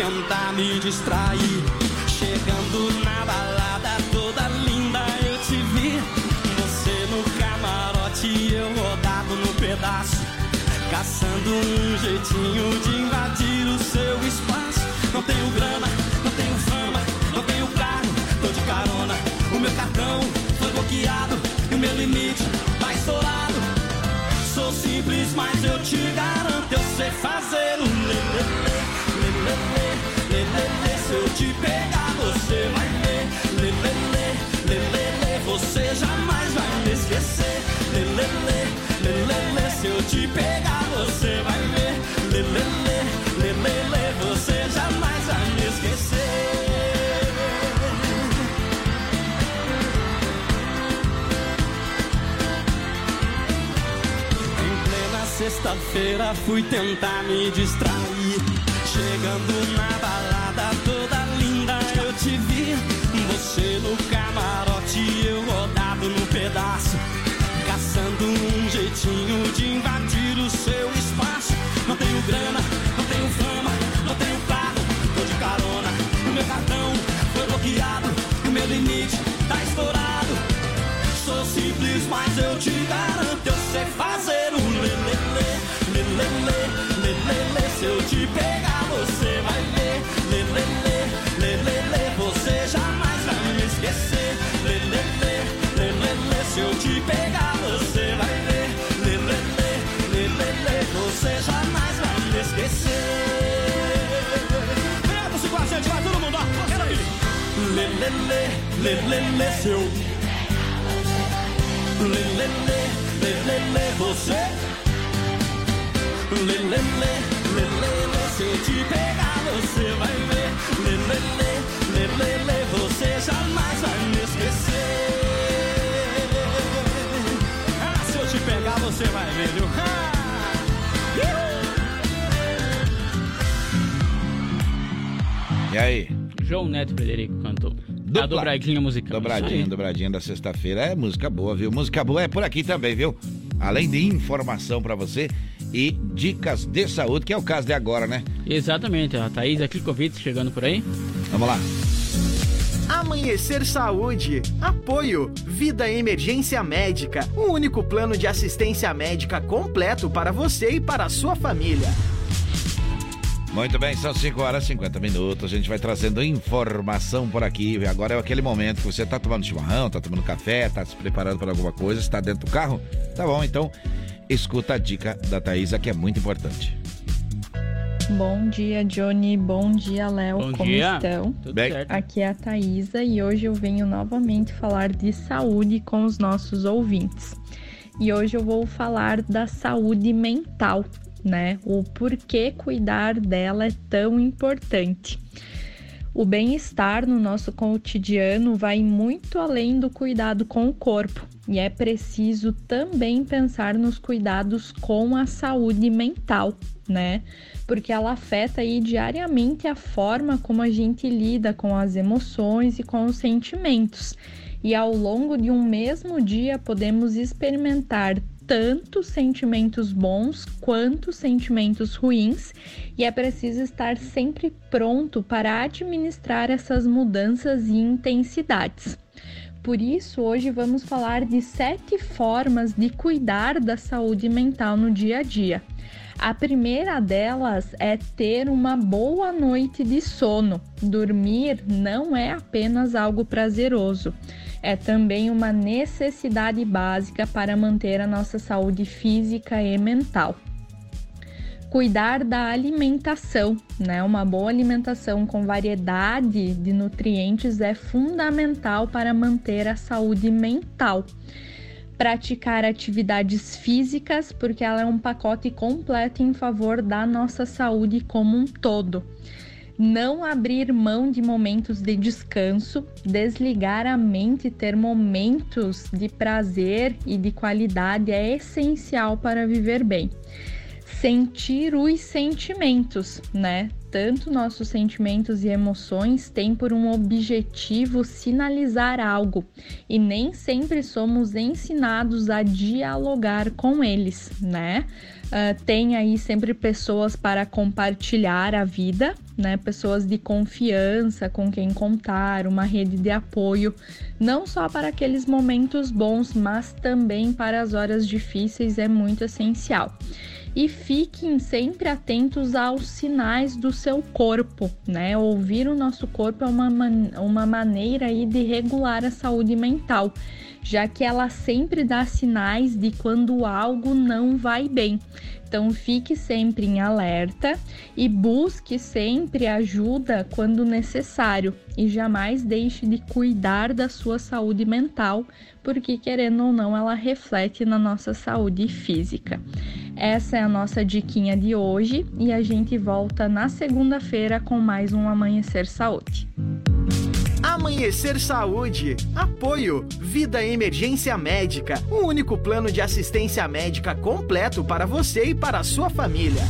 tentar me distrair. te pegar, você vai ver. Lê, lê, lê, lê, lê, lê, você jamais vai me esquecer. Em plena sexta-feira fui tentar me distrair. Lê, lê, lê, lê, lê, seu. Lê, lê, lê, lê, lê, lê, você. Lê, lê, lê, lê, lê, lê, se eu te pegar você vai ver. Lê, lê, lê, lê, lê, lê, você jamais vai me esquecer. Ah, se eu te pegar você vai ver, viu? Ah! E aí? João Neto Frederico cantou. A dobradinha musical. Dobradinha, dobradinha da sexta-feira. É música boa, viu? Música boa é por aqui também, viu? Além de informação pra você e dicas de saúde, que é o caso de agora, né? Exatamente, a Thaís Klikovic chegando por aí. Vamos lá. Amanhecer Saúde. Apoio. Vida Emergência Médica. O único plano de assistência médica completo para você e para a sua família. Muito bem, são 5 horas e 50 minutos. A gente vai trazendo informação por aqui. Agora é aquele momento que você tá tomando chimarrão, tá tomando café, tá se preparando para alguma coisa, está dentro do carro. Tá bom, então escuta a dica da Thaisa que é muito importante. Bom dia, Johnny. Bom dia, Léo. Bom Como dia. estão? Tudo Bem. certo. Aqui é a Thaisa e hoje eu venho novamente falar de saúde com os nossos ouvintes. E hoje eu vou falar da saúde mental, né? O porquê cuidar dela é tão importante. O bem-estar no nosso cotidiano vai muito além do cuidado com o corpo e é preciso também pensar nos cuidados com a saúde mental, né? Porque ela afeta aí diariamente a forma como a gente lida com as emoções e com os sentimentos. E ao longo de um mesmo dia podemos experimentar tanto sentimentos bons quanto sentimentos ruins, e é preciso estar sempre pronto para administrar essas mudanças e intensidades. Por isso, hoje vamos falar de sete formas de cuidar da saúde mental no dia a dia. A primeira delas é ter uma boa noite de sono. Dormir não é apenas algo prazeroso, é também uma necessidade básica para manter a nossa saúde física e mental. Cuidar da alimentação, né? Uma boa alimentação com variedade de nutrientes é fundamental para manter a saúde mental praticar atividades físicas, porque ela é um pacote completo em favor da nossa saúde como um todo. Não abrir mão de momentos de descanso, desligar a mente, ter momentos de prazer e de qualidade é essencial para viver bem. Sentir os sentimentos, né? Tanto nossos sentimentos e emoções têm por um objetivo sinalizar algo e nem sempre somos ensinados a dialogar com eles, né? Uh, tem aí sempre pessoas para compartilhar a vida, né? Pessoas de confiança com quem contar, uma rede de apoio, não só para aqueles momentos bons, mas também para as horas difíceis é muito essencial e fiquem sempre atentos aos sinais do seu corpo, né? Ouvir o nosso corpo é uma, man uma maneira aí de regular a saúde mental, já que ela sempre dá sinais de quando algo não vai bem. Então fique sempre em alerta e busque sempre ajuda quando necessário e jamais deixe de cuidar da sua saúde mental, porque querendo ou não, ela reflete na nossa saúde física. Essa é a nossa diquinha de hoje e a gente volta na segunda-feira com mais um Amanhecer Saúde. Amanhecer Saúde. Apoio. Vida Emergência Médica. O único plano de assistência médica completo para você e para a sua família.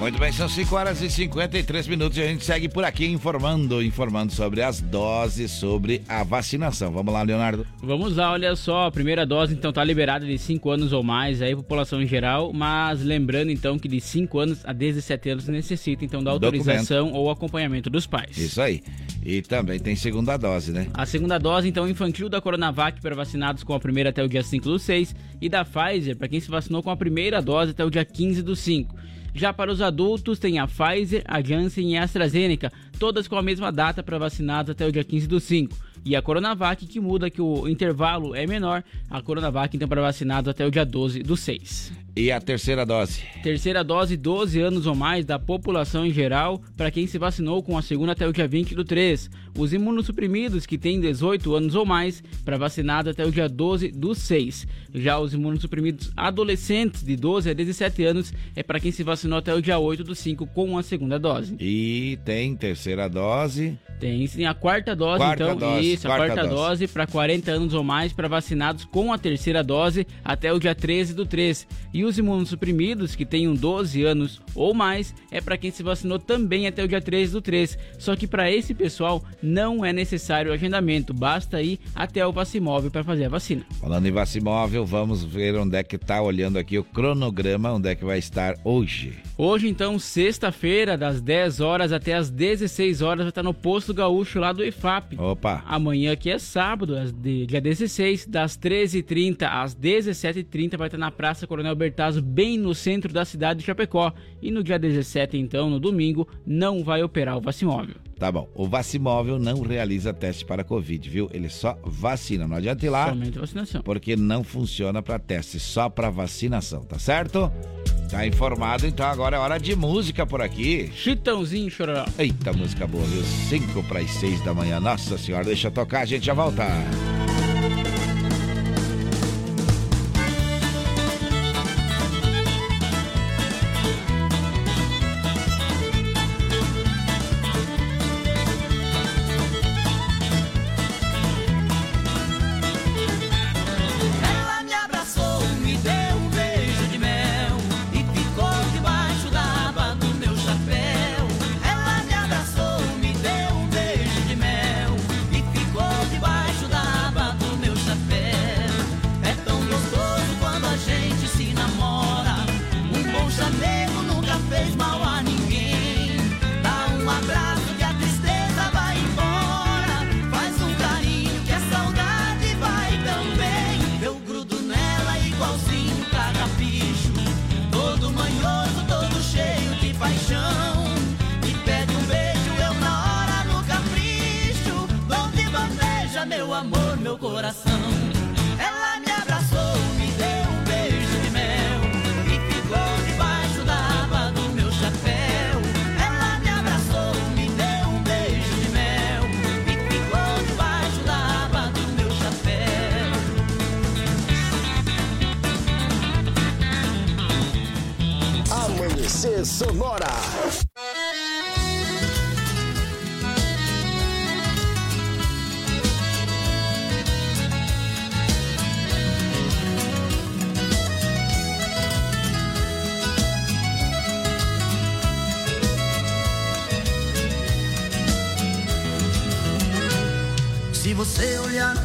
Muito bem, são 5 horas e 53 minutos e a gente segue por aqui informando, informando sobre as doses, sobre a vacinação. Vamos lá, Leonardo. Vamos lá, olha só, a primeira dose então tá liberada de 5 anos ou mais aí população em geral, mas lembrando então que de 5 anos a 17 anos necessita então da autorização Documento. ou acompanhamento dos pais. Isso aí. E também tem segunda dose, né? A segunda dose, então, infantil da Coronavac para vacinados com a primeira até o dia 5 do 6 e da Pfizer para quem se vacinou com a primeira dose até o dia 15 do 5. Já para os adultos, tem a Pfizer, a Janssen e a AstraZeneca, todas com a mesma data para vacinados até o dia 15 do 5. E a Coronavac, que muda que o intervalo é menor, a Coronavac então para vacinados até o dia 12 do 6. E a terceira dose? Terceira dose, 12 anos ou mais da população em geral, para quem se vacinou com a segunda até o dia 20 do 3. Os imunossuprimidos que têm 18 anos ou mais, para vacinado até o dia 12 do 6. Já os imunossuprimidos adolescentes de 12 a 17 anos é para quem se vacinou até o dia 8 do 5 com a segunda dose. E tem terceira dose? Tem sim a quarta dose, Quarta então. dose, isso, quarta a quarta dose. dose para 40 anos ou mais para vacinados com a terceira dose até o dia 13 do 3. E os imunossuprimidos que tenham 12 anos ou mais é para quem se vacinou também até o dia 13 do 3. Só que para esse pessoal não é necessário agendamento, basta ir até o Vacimóvel para fazer a vacina. Falando em Vacimóvel, vamos ver onde é que tá olhando aqui o cronograma, onde é que vai estar hoje. Hoje, então, sexta-feira, das 10 horas até as 16 horas, vai estar no Posto Gaúcho lá do IFAP. Opa! Amanhã, que é sábado, dia 16, das 13h30 às 17h30, vai estar na Praça Coronel Bertazzo, bem no centro da cidade de Chapecó. E no dia 17, então, no domingo, não vai operar o Vacimóvel. Tá bom. O Vacimóvel não realiza teste para Covid, viu? Ele só vacina. Não adianta ir lá. Somente vacinação. Porque não funciona para teste, só para vacinação, tá certo? Tá informado, então agora é hora de música por aqui. Chitãozinho chororó. Eita, música boa, viu? 5 para as 6 da manhã. Nossa senhora, deixa tocar, a gente já volta.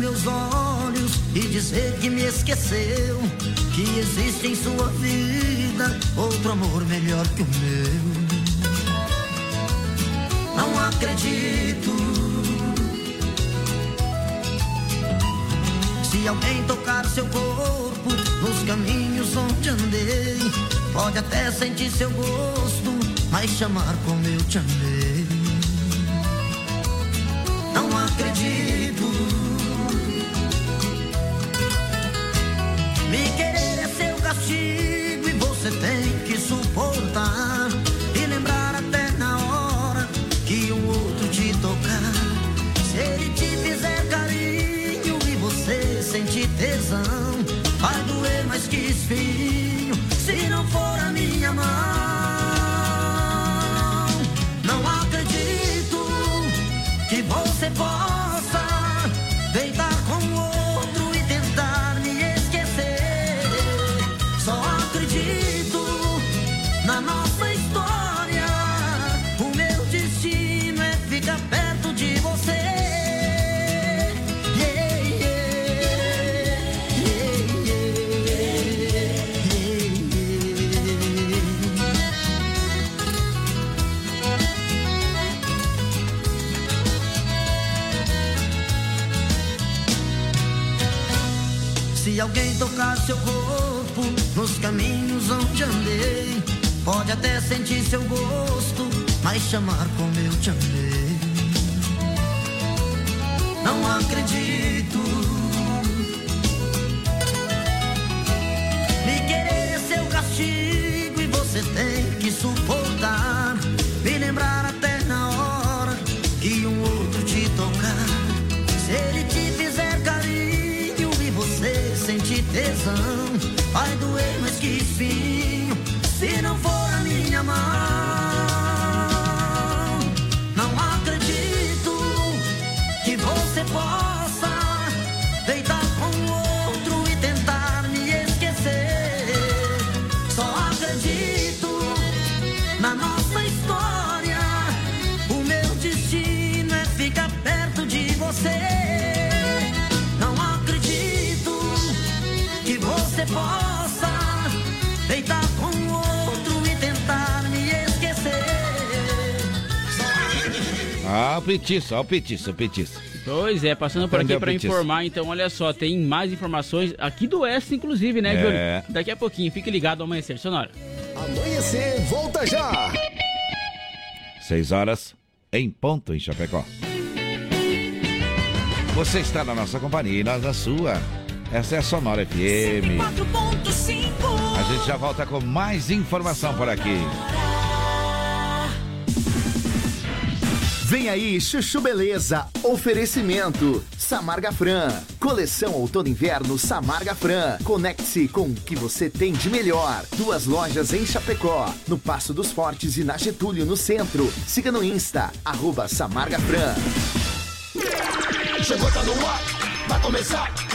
Meus olhos e dizer que me esqueceu, que existe em sua vida outro amor melhor que o meu. Não acredito. Se alguém tocar seu corpo nos caminhos onde andei, pode até sentir seu gosto, mas chamar como eu te amei. Castigo e você tem que suportar. E lembrar até na hora que um outro te tocar. Se ele te fizer carinho e você sentir tesão, vai doer mais que espinho se não for a minha mão. Não acredito que você possa alguém tocar seu corpo nos caminhos onde andei, pode até sentir seu gosto, mas chamar como eu te amei. Não acredito. Me querer é seu castigo e você tem que suportar. Sentir você possa deitar com outro e tentar me esquecer. Ah, o petiço, ó o petiço, o petiço. Pois é, passando por aqui para informar, então olha só, tem mais informações aqui do Oeste, inclusive, né, É. Júlio? Daqui a pouquinho, fique ligado ao Amanhecer Sonora. Amanhecer, volta já! 6 horas em ponto em Chapecó. Você está na nossa companhia e nós na sua. Essa é a Sonora FM. 4.5 A gente já volta com mais informação por aqui. Vem aí, Chuchu Beleza. Oferecimento. Samarga Fran. Coleção Outono e Inverno Samarga Fran. Conecte-se com o que você tem de melhor. Duas lojas em Chapecó. No Passo dos Fortes e na Getúlio, no centro. Siga no Insta. Arroba Samarga Fran. Chegou, tá no ar, vai começar.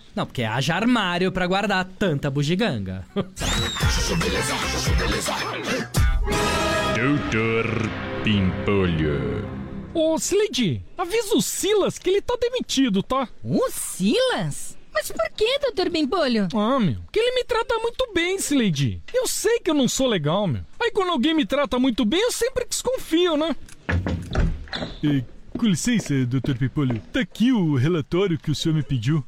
Não, porque haja armário pra guardar tanta bugiganga. Doutor Pimpolho. Ô, Slade, avisa o Silas que ele tá demitido, tá? O Silas? Mas por que, doutor Bimpolho? Ah, meu, que ele me trata muito bem, Slade. Eu sei que eu não sou legal, meu. Aí quando alguém me trata muito bem, eu sempre desconfio, né? Eh, com licença, Dr. Pipolho. Tá aqui o relatório que o senhor me pediu.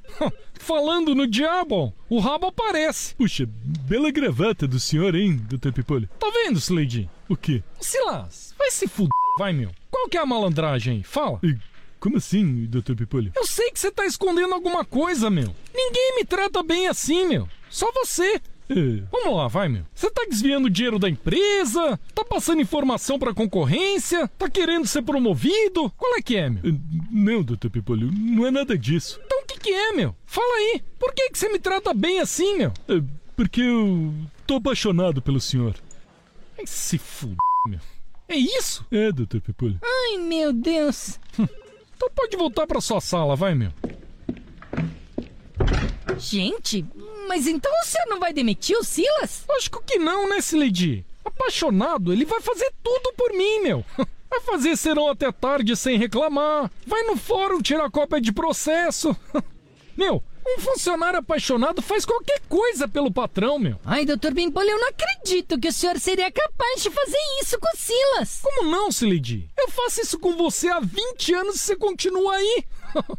Falando no diabo, o rabo aparece. Puxa, bela gravata do senhor, hein, Dr. Pipolho? Tá vendo, Slade? O quê? Silas, vai se fuder, vai, meu. Qual que é a malandragem aí? Fala. Eh, Como assim, Dr. Pipolho? Eu sei que você tá escondendo alguma coisa, meu. Ninguém me trata bem assim, meu. Só você. Eh, Vamos lá, vai, meu. Você tá desviando dinheiro da empresa? Tá passando informação pra concorrência? Tá querendo ser promovido? Qual é que é, meu? Não, Dr. Pipolho, não é nada disso. O que é, meu? Fala aí. Por que que você me trata bem assim, meu? Eh, Porque eu tô apaixonado pelo senhor. Ai, se fuder, meu. É isso? É, Dr. Pipolho. Ai, meu Deus. Então pode voltar pra sua sala, vai, meu. Gente, mas então o senhor não vai demitir o Silas? Lógico que não, né, Sileidi? Apaixonado, ele vai fazer tudo por mim, meu. Vai fazer serão até tarde sem reclamar. Vai no fórum tirar cópia de processo. Meu, um funcionário apaixonado faz qualquer coisa pelo patrão, meu. Ai, doutor Bimpolho, eu não acredito que o senhor seria capaz de fazer isso com o Silas. Como não, Sileidi? Eu faço isso com você há 20 anos e você continua aí.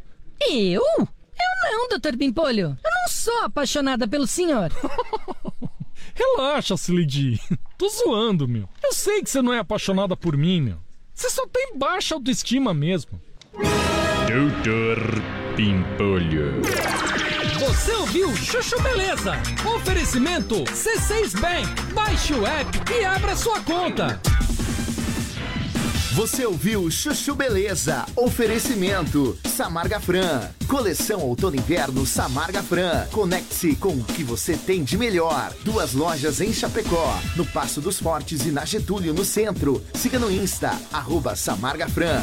Eu? Eu não, doutor Bimpolho. Eu não sou apaixonada pelo senhor. Relaxa, Sileidi. Tô zoando, meu. Eu sei que você não é apaixonada por mim, meu. Você só tem baixa autoestima mesmo. Doutor Pimpolho. Você ouviu Chuchu Beleza? Oferecimento C6 Bank. Baixe o app e abra sua conta. Você ouviu Chuchu Beleza? Oferecimento Samarga Fran. Coleção Outono Inverno Samarga Fran. Conecte-se com o que você tem de melhor. Duas lojas em Chapecó, no Passo dos Fortes e na Getúlio, no centro. Siga no Insta, arroba Samarga Fran.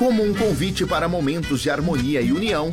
Como um convite para momentos de harmonia e união,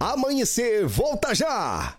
Amanhecer, volta já!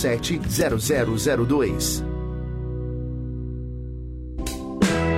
3347 0002.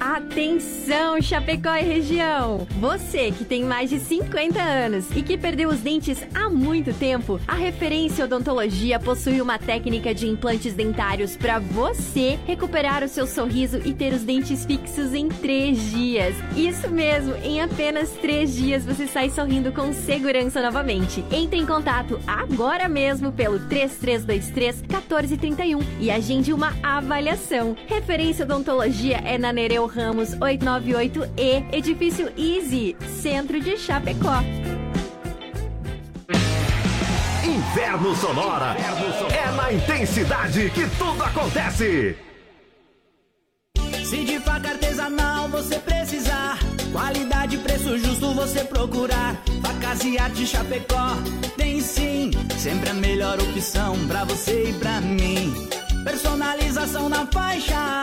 Atenção, Chapecó e região! Você que tem mais de 50 anos e que perdeu os dentes há muito tempo, a Referência Odontologia possui uma técnica de implantes dentários para você recuperar o seu sorriso e ter os dentes fixos em três dias. Isso mesmo, em apenas três dias você sai sorrindo com segurança novamente. Entre em contato agora mesmo pelo 3323 1431 e agende uma avaliação. Referência Odontologia é na Nereu Ramos 898E, Edifício Easy, Centro de Chapecó. Inverno Sonora. É na intensidade que tudo acontece. Se de faca artesanal você precisar, qualidade e preço justo você procurar. Facas e arte Chapecó tem sim, sempre a melhor opção pra você e pra mim. Personalização na faixa,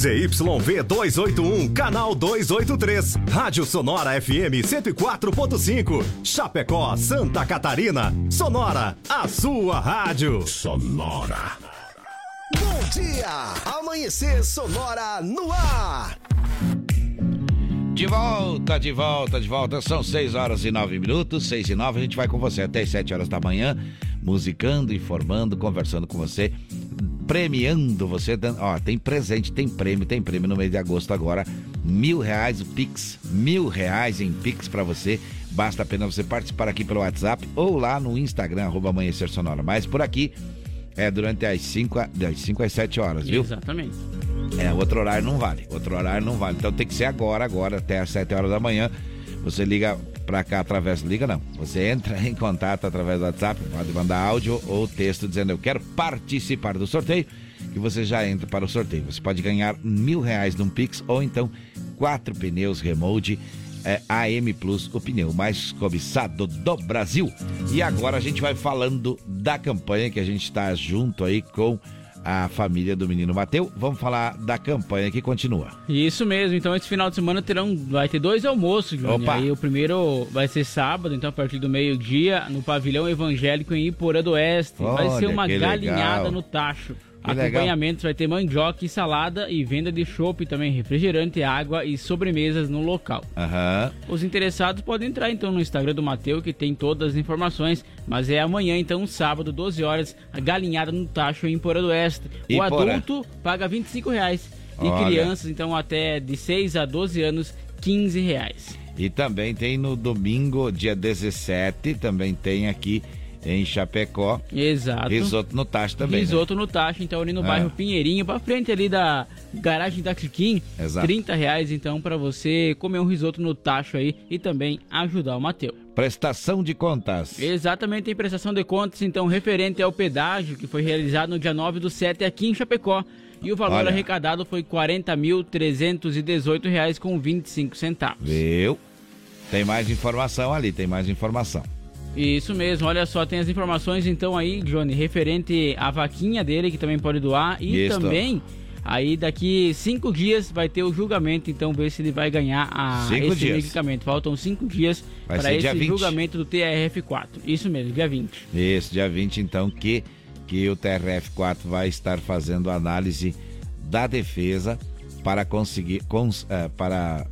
ZYV 281, canal 283. Rádio Sonora FM 104.5. Chapecó, Santa Catarina. Sonora, a sua rádio. Sonora. Bom dia! Amanhecer Sonora no ar. De volta, de volta, de volta. São 6 horas e 9 minutos, 6 e 9. A gente vai com você até as 7 horas da manhã, musicando, informando, conversando com você, premiando você. dando- Ó, tem presente, tem prêmio, tem prêmio no mês de agosto agora. Mil reais o Pix, mil reais em Pix pra você. Basta apenas você participar aqui pelo WhatsApp ou lá no Instagram, arroba Amanhecer Sonora. Mas por aqui é durante as 5 das 5 às 7 horas, viu? Exatamente. É, outro horário não vale. Outro horário não vale. Então tem que ser agora, agora, até às 7 horas da manhã. Você liga pra cá através. Liga não. Você entra em contato através do WhatsApp, pode mandar áudio ou texto dizendo eu quero participar do sorteio. Que você já entra para o sorteio. Você pode ganhar mil reais num Pix ou então quatro pneus remote é, AM Plus, o pneu mais cobiçado do Brasil. E agora a gente vai falando da campanha que a gente está junto aí com a família do menino Mateu. Vamos falar da campanha que continua. Isso mesmo, então esse final de semana terão, vai ter dois almoços. Opa. Aí o primeiro vai ser sábado, então a partir do meio-dia, no pavilhão evangélico em Iporã do Oeste. vai Olha, ser uma galinhada legal. no tacho. Que legal. Acompanhamentos vai ter mandioca e salada e venda de chopp também, refrigerante, água e sobremesas no local. Aham. Os interessados podem entrar então no Instagram do Mateu, que tem todas as informações, mas é amanhã, então, sábado, 12 horas, a galinhada no tacho em Porã do Oeste. O Iporã. adulto paga 25 reais e Olha. crianças, então, até de 6 a 12 anos, 15 reais. E também tem no domingo, dia 17, também tem aqui em Chapecó. Exato. Risoto no tacho também. né? Risoto no tacho, então, ali no Ah. bairro Pinheirinho, pra frente ali da garagem da Cliquim. Exato. 30 reais, então, pra você comer um risoto no tacho aí e também ajudar o Mateu. Prestação de contas. Exatamente, tem prestação de contas, então, referente ao pedágio, que foi realizado no dia 9 do 7 aqui em Chapecó. E o valor Olha. arrecadado foi 40.318 reais com 25 centavos. Viu? Tem mais informação ali, tem mais informação. Isso mesmo, olha só, tem as informações então aí, Johnny, referente à vaquinha dele, que também pode doar, e Isso. também, aí daqui cinco dias vai ter o julgamento, então ver se ele vai ganhar a, Cinco esse dias. medicamento. Faltam cinco dias para esse dia 20. julgamento do TRF4. Isso mesmo, dia 20. Isso, dia 20, então, que, que o TRF4 vai estar fazendo análise da defesa para conseguir, cons- eh, para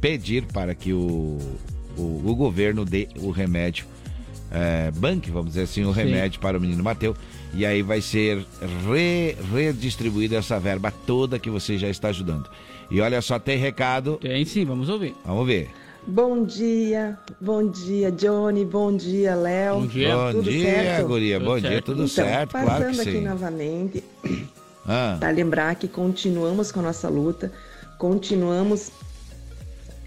pedir para que o, o, o governo dê o remédio, eh, banque, vamos dizer assim, o Sim. remédio para o menino Mateu. E aí vai ser re- redistribuída essa verba toda que você já está ajudando. E olha só, tem recado. Tem sim, vamos ouvir. Vamos ver. Bom dia, bom dia, Johnny, bom dia, Léo. Bom dia. Bom Tudo dia, certo? guria, bom dia, tudo então, certo, claro Passando que aqui sim. novamente Ah, para lembrar que continuamos com a nossa luta, continuamos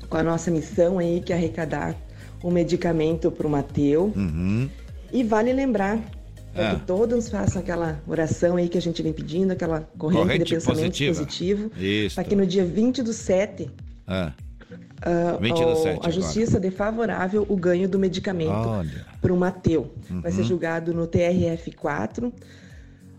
com a nossa missão aí que é arrecadar o medicamento para o Mateu. uhum. E vale lembrar Ah. que todos façam aquela oração aí que a gente vem pedindo, aquela corrente, Corrente de pensamento positiva. positivo, para que no dia 20 do 7 Ah, ah, 20 do o- 7 a agora. justiça dê favorável o ganho do medicamento para o Mateu. Vai ser Uhum. julgado no TRF4.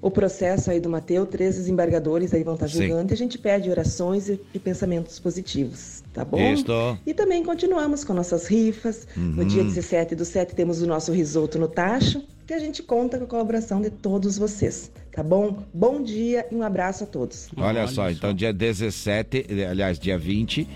O processo aí do Mateu, três desembargadores aí vão estar Sim. julgando e a gente pede orações e, e pensamentos positivos, tá bom? Isto. E também continuamos com nossas rifas. No Uhum. dia 17 do 7 temos o nosso risoto no tacho, que a gente conta com a colaboração de todos vocês, tá bom? Bom dia e um abraço a todos. Olha, só, então dia 17, eh, aliás, dia 20,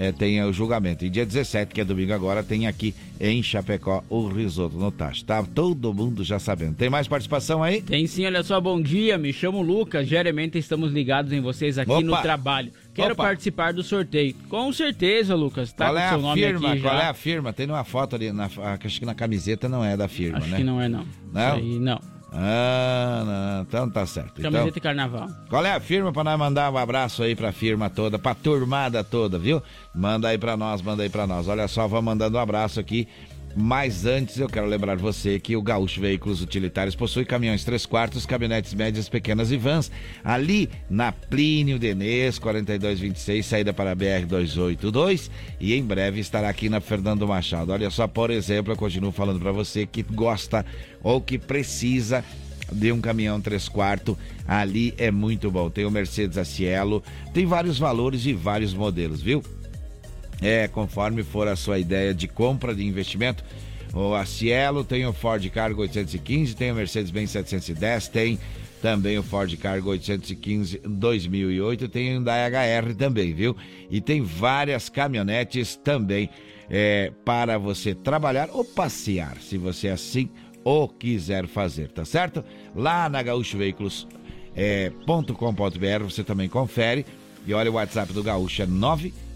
eh, tem o julgamento. E dia 17, que é domingo agora, tem aqui em Chapecó o risoto no tacho. Tá todo mundo já sabendo. Tem mais participação aí? Tem sim, olha só, bom dia, me chamo Lucas, diariamente estamos ligados em vocês aqui Opa! no trabalho. Quero Opa! participar do sorteio. Com certeza, Lucas, tá Qual com é seu a nome firma? aqui Qual já. é a firma? Tem uma foto ali, na, acho que na camiseta não é da firma, Acho né? que não é não. Não? Aí, não. Ah, não, então tá certo. Então, Camiseta de carnaval. Qual é a firma pra nós mandar um abraço aí pra firma toda, pra turmada toda, viu? Manda aí pra nós, manda aí pra nós. Olha só, vamos mandando um abraço aqui. Mas antes eu quero lembrar você que o Gaúcho Veículos Utilitários possui caminhões 3 quartos, caminhonetes médias, pequenas e vans. Ali na Plínio Denês, 4226, saída para a BR-282. E em breve estará aqui na Fernando Machado. Olha só, por exemplo, eu continuo falando pra você que gosta ou que precisa de um caminhão 3 quartos, ali é muito bom. Tem o Mercedes Cielo, tem vários valores e vários modelos, viu? É, conforme for a sua ideia de compra de investimento. O Cielo tem o Ford Cargo 815, tem o Mercedes-Benz 710, tem também o Ford Cargo 815 2008, tem o Hyundai HR também, viu? E tem várias caminhonetes também é, para você trabalhar ou passear, se você assim ou quiser fazer, tá certo? Lá na Gaúcho Veículos é, você também confere. E olha o WhatsApp do Gaúcho é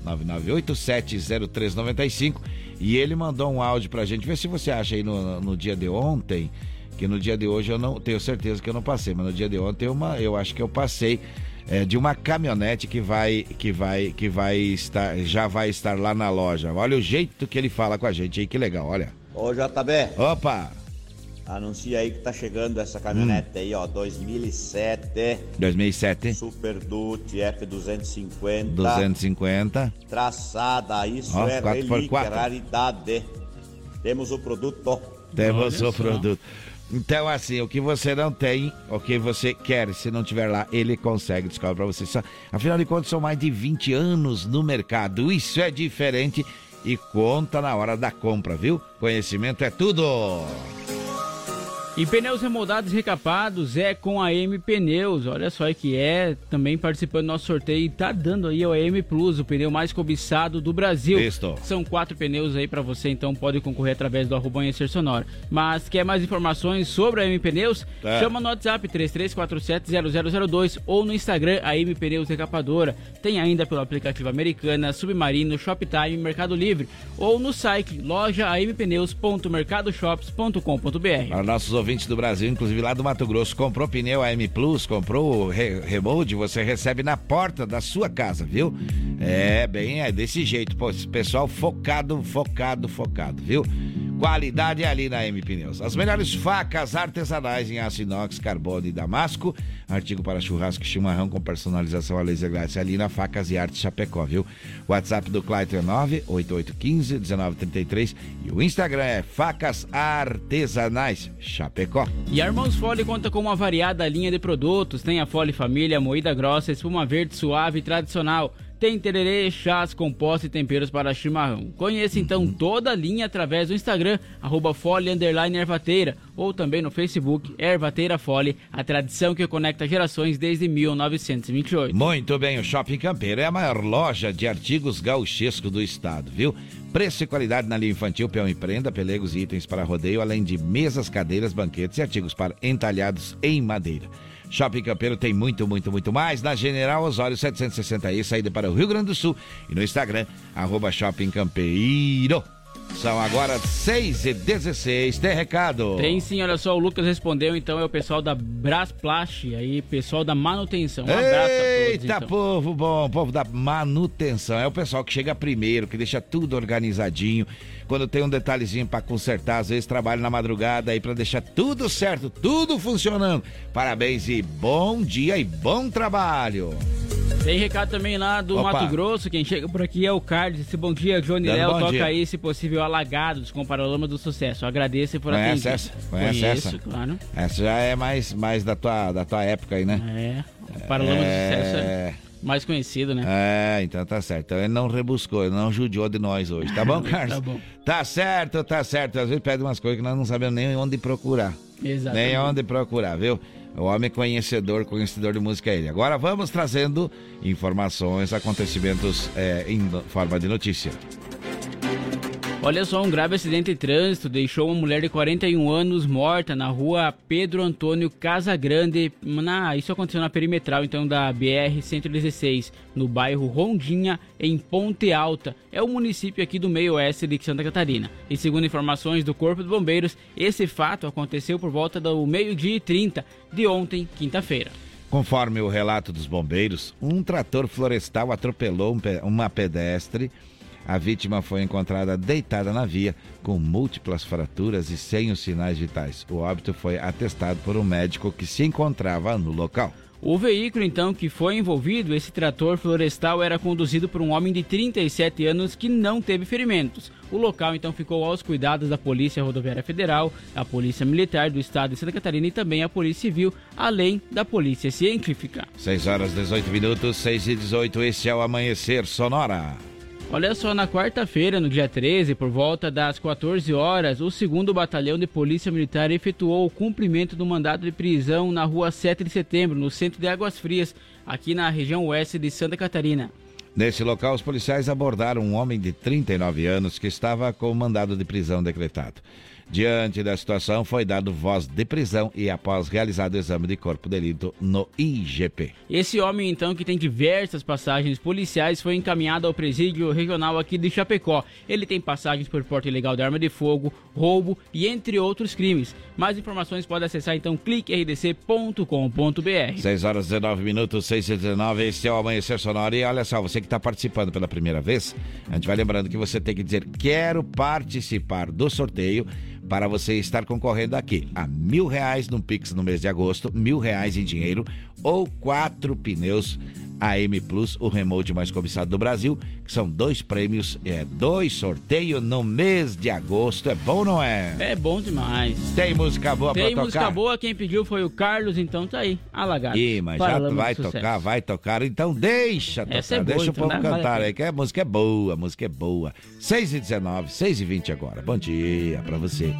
999870395 E ele mandou um áudio pra gente. Vê se você acha aí no, no dia de ontem, que no dia de hoje eu não tenho certeza que eu não passei, mas no dia de ontem uma, eu acho que eu passei é, de uma caminhonete que vai que vai que vai estar já vai estar lá na loja. Olha o jeito que ele fala com a gente aí, que legal, olha. Ô JB. Opa. Anuncia aí que tá chegando essa caminhonete Hum. aí, ó, 2007. 2007. Super Duty F250. 250. Traçada, isso Ó, é 4x4. relíquia, raridade. Temos o produto. Temos Olha o só. produto. Então, assim, o que você não tem, o que você quer, se não tiver lá, ele consegue descobrir pra você. Só- Afinal de contas, são mais de 20 anos no mercado. Isso é diferente e conta na hora da compra, viu? Conhecimento é tudo. E pneus remoldados e recapados é com a M Pneus. Olha só que é também participando do nosso sorteio. e Tá dando aí o M Plus, o pneu mais cobiçado do Brasil. Isto. São quatro pneus aí para você, então pode concorrer através do arroba Ser Sonora. Mas quer mais informações sobre a M Pneus? Tá. Chama no WhatsApp 33470002 ou no Instagram a M Pneus Recapadora. Tem ainda pelo aplicativo Americana, Submarino, Shoptime, Mercado Livre ou no site loja ampneus.mercadoshops.com.br. Ouvintes do Brasil, inclusive lá do Mato Grosso, comprou pneu AM Plus, comprou Re você recebe na porta da sua casa, viu? É, bem, é desse jeito, pô, esse pessoal focado, focado, focado, viu? Qualidade é ali na M Pneus. As melhores facas artesanais em aço inox, carbono e damasco. Artigo para churrasco e chimarrão com personalização a laser glass ali na Facas e Arte Chapecó, viu? WhatsApp do Clayton é 98815 1933 e o Instagram é Facas Artesanais Chapecó. E a Irmãos Fole conta com uma variada linha de produtos. Tem a Fole Família, moída grossa, espuma verde suave e tradicional. Tem tererê, chás, compostos e temperos para chimarrão. Conheça então toda a linha através do Instagram, arroba Fole Ervateira, ou também no Facebook, Ervateira Fole, a tradição que conecta gerações desde 1928. Muito bem, o Shopping Campeiro é a maior loja de artigos gauchescos do estado, viu? Preço e qualidade na linha infantil, peão e prenda, pelegos e itens para rodeio, além de mesas, cadeiras, banquetes e artigos para entalhados em madeira. Shopping Campeiro tem muito, muito, muito mais na General Osório 760i, saída para o Rio Grande do Sul e no Instagram, arroba Shopping Campeiro. São agora 6 e 16 tem recado. Tem sim, olha só, o Lucas respondeu, então é o pessoal da Brasplast, aí pessoal da manutenção. Um abraço a todos. Eita, então. povo bom, povo da manutenção. É o pessoal que chega primeiro, que deixa tudo organizadinho. Quando tem um detalhezinho pra consertar, às vezes trabalha na madrugada aí pra deixar tudo certo, tudo funcionando. Parabéns e bom dia e bom trabalho. Tem recado também lá do Opa. Mato Grosso. Quem chega por aqui é o Carlos. Esse bom dia, Johnny Léo. Toca dia. aí, se possível, Alagados com Paralama do Sucesso. Agradeço por Conhece atender. essa? Conhece Conheço, essa? claro. Essa já é mais, mais da, tua, da tua época aí, né? É. Paralama do Sucesso é é mais conhecido, né? É, então tá certo. Então ele não rebuscou, ele não judiou de nós hoje, tá bom, Carlos? Tá bom. Tá certo, tá certo. Às vezes pede umas coisas que nós não sabemos nem onde procurar. Exatamente. Nem onde procurar, viu? O homem conhecedor, conhecedor de música é ele. Agora vamos trazendo informações, acontecimentos é, em forma de notícia. Olha só, um grave acidente de trânsito deixou uma mulher de 41 anos morta na rua Pedro Antônio Casagrande. Na, isso aconteceu na perimetral então da BR-116, no bairro Rondinha, em Ponte Alta. É o município aqui do meio oeste de Santa Catarina. E segundo informações do Corpo de Bombeiros, esse fato aconteceu por volta do meio-dia e 30 de ontem, quinta-feira. Conforme o relato dos bombeiros, um trator florestal atropelou um pe- uma pedestre. A vítima foi encontrada deitada na via, com múltiplas fraturas e sem os sinais vitais. O óbito foi atestado por um médico que se encontrava no local. O veículo, então, que foi envolvido, esse trator florestal, era conduzido por um homem de 37 anos que não teve ferimentos. O local, então, ficou aos cuidados da Polícia Rodoviária Federal, a Polícia Militar do Estado de Santa Catarina e também a Polícia Civil, além da Polícia Científica. 6 horas 18 minutos, 6 e 18, esse é o Amanhecer Sonora. Olha só, na quarta-feira, no dia 13, por volta das 14 horas, o 2 Batalhão de Polícia Militar efetuou o cumprimento do mandado de prisão na rua 7 de setembro, no centro de Águas Frias, aqui na região oeste de Santa Catarina. Nesse local, os policiais abordaram um homem de 39 anos que estava com o mandado de prisão decretado. Diante da situação, foi dado voz de prisão e após realizado o exame de corpo de delito no IGP. Esse homem, então, que tem diversas passagens policiais, foi encaminhado ao presídio regional aqui de Chapecó. Ele tem passagens por porte ilegal de arma de fogo, roubo e entre outros crimes. Mais informações pode acessar então cliquerd.com.br. 6 horas 19 minutos, 6 e 19, esse é o Amanhecer Sonora. E olha só, você que está participando pela primeira vez, a gente vai lembrando que você tem que dizer quero participar do sorteio para você estar concorrendo aqui a mil reais no Pix no mês de agosto, mil reais em dinheiro ou quatro pneus AM Plus, o remote mais cobiçado do Brasil, que são dois prêmios, é dois sorteios no mês de agosto. É bom, não é? É bom demais. Tem música boa Tem pra música tocar? boa, quem pediu foi o Carlos, então tá aí, alagado. Ih, mas já vai tocar, vai tocar, então deixa tocar, Essa é boa, deixa então, o povo né? Cantar aí, que a música é boa, a música é boa. 6 e 19, 6 e 20 agora. Bom dia pra você.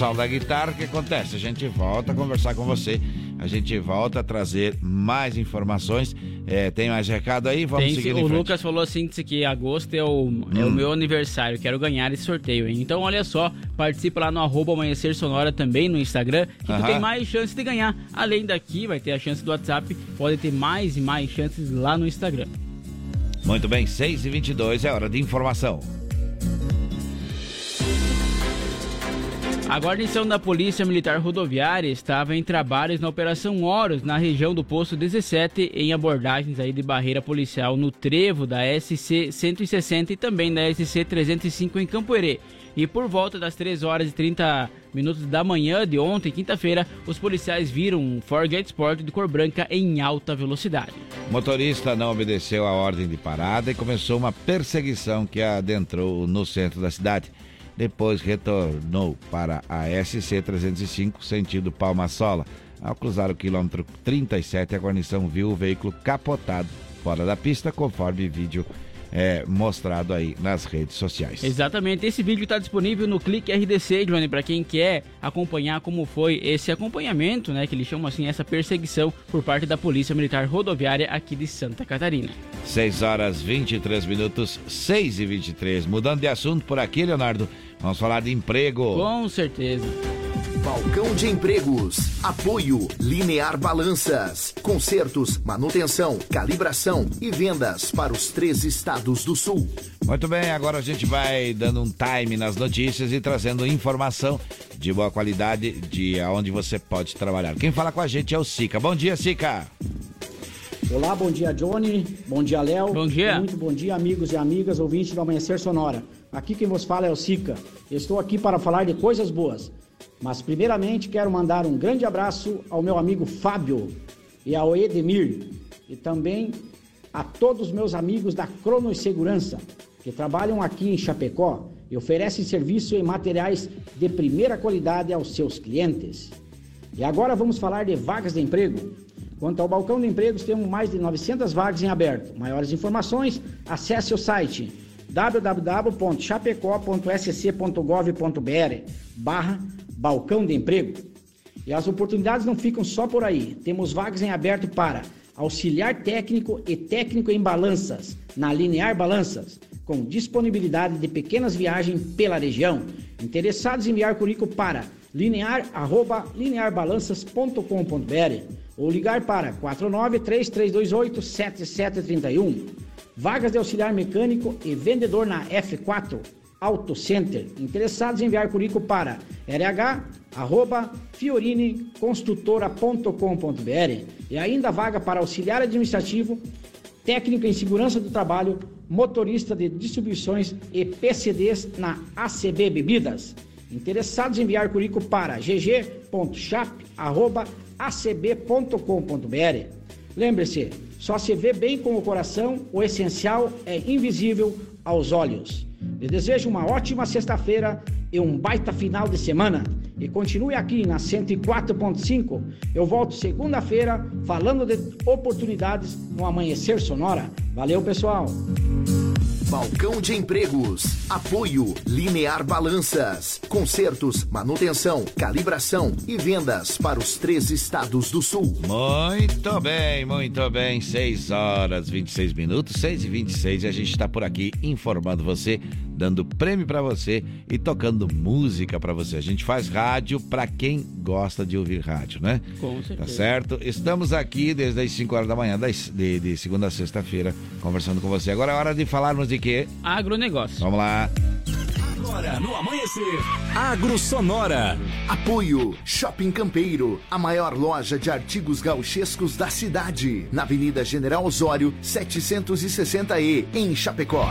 Som da guitarra, o que acontece? A gente volta a conversar com você. A gente volta a trazer mais informações. É, tem mais recado aí? Vamos Tem, seguir o. Lucas falou assim disse que agosto é o, é o Hum. meu aniversário, quero ganhar esse sorteio. Então olha só, participa lá no arroba Amanhecer Sonora também no Instagram, que tu Aham. tem mais chance de ganhar. Além daqui, vai ter a chance do WhatsApp, pode ter mais e mais chances lá no Instagram. Muito bem, 6 e 22 é hora de informação. A guarnição da Polícia Militar Rodoviária estava em trabalhos na Operação Horus, na região do Posto 17, em abordagens aí de barreira policial no trevo da SC 160 e também da SC 305 em Campoerê. E por volta das 3 horas e 30 minutos da manhã de ontem, quinta-feira, os policiais viram um Ford Sport de cor branca em alta velocidade. O motorista não obedeceu a ordem de parada e começou uma perseguição que adentrou no centro da cidade. Depois retornou para a SC 305, sentido Palma-Sola. Ao cruzar o quilômetro 37, a guarnição viu o veículo capotado fora da pista, conforme vídeo é, mostrado aí nas redes sociais. Exatamente, esse vídeo está disponível no Clique RDC, Johnny, para quem quer acompanhar como foi esse acompanhamento, né, que eles chamam assim, essa perseguição por parte da Polícia Militar Rodoviária aqui de Santa Catarina. 6 horas 23 minutos, 6 e 23. Mudando de assunto por aqui, Leonardo, vamos falar de emprego. Com certeza. Balcão de Empregos. Apoio Linear Balanças. Consertos, manutenção, calibração e vendas para os três estados do sul. Muito bem, agora a gente vai dando um time nas notícias e trazendo informação de boa qualidade de aonde você pode trabalhar. Quem fala com a gente é o Sica. Bom dia, Sica. Olá, bom dia, Johnny. Bom dia, Léo. Bom dia. Muito bom dia, amigos e amigas, ouvintes do Amanhecer Sonora. Aqui quem vos fala é o Sica. Estou aqui para falar de coisas boas. Mas, primeiramente, quero mandar um grande abraço ao meu amigo Fábio e ao Edemir. E também a todos os meus amigos da Cronos Segurança, que trabalham aqui em Chapecó e oferecem serviço e materiais de primeira qualidade aos seus clientes. E agora vamos falar de vagas de emprego. Quanto ao balcão de empregos, temos mais de 900 vagas em aberto. Maiores informações, acesse o site www.chapecó.sc.gov.br barra balcão de emprego. E as oportunidades não ficam só por aí. Temos vagas em aberto para auxiliar técnico e técnico em balanças, na Linear Balanças, com disponibilidade de pequenas viagens pela região. Interessados em enviar currículo para linear@linearbalanças.com.br ou ligar para 49 3328 7731. Vagas de auxiliar mecânico e vendedor na F4 Auto Center. Interessados em enviar currículo para rh@fiorineconstrutora.com.br e ainda vaga para auxiliar administrativo, técnico em segurança do trabalho, motorista de distribuições e PCDs na ACB Bebidas. Interessados em enviar currículo para gg.chap@acb.com.br. Lembre-se, só se vê bem com o coração, o essencial é invisível aos olhos. Eu desejo uma ótima sexta-feira e um baita final de semana. E continue aqui na 104.5. Eu volto segunda-feira falando de oportunidades no Amanhecer Sonora. Valeu, pessoal! Balcão de Empregos. Apoio Linear Balanças. Consertos, manutenção, calibração e vendas para os três estados do sul. Muito bem, muito bem. 6 horas 26 minutos, 6 e 26 e a gente está por aqui informando você, dando prêmio para você e tocando música para você. A gente faz rádio para quem gosta de ouvir rádio, né? Com Tá certeza. certo? Estamos aqui desde as 5 horas da manhã, das- de, de segunda a sexta-feira, conversando com você. Agora é hora de falarmos de quê? Agronegócio. Vamos lá. Agora no amanhecer. Agro Sonora. Apoio Shopping Campeiro, a maior loja de artigos gauchescos da cidade, na Avenida General Osório, 760E, em Chapecó.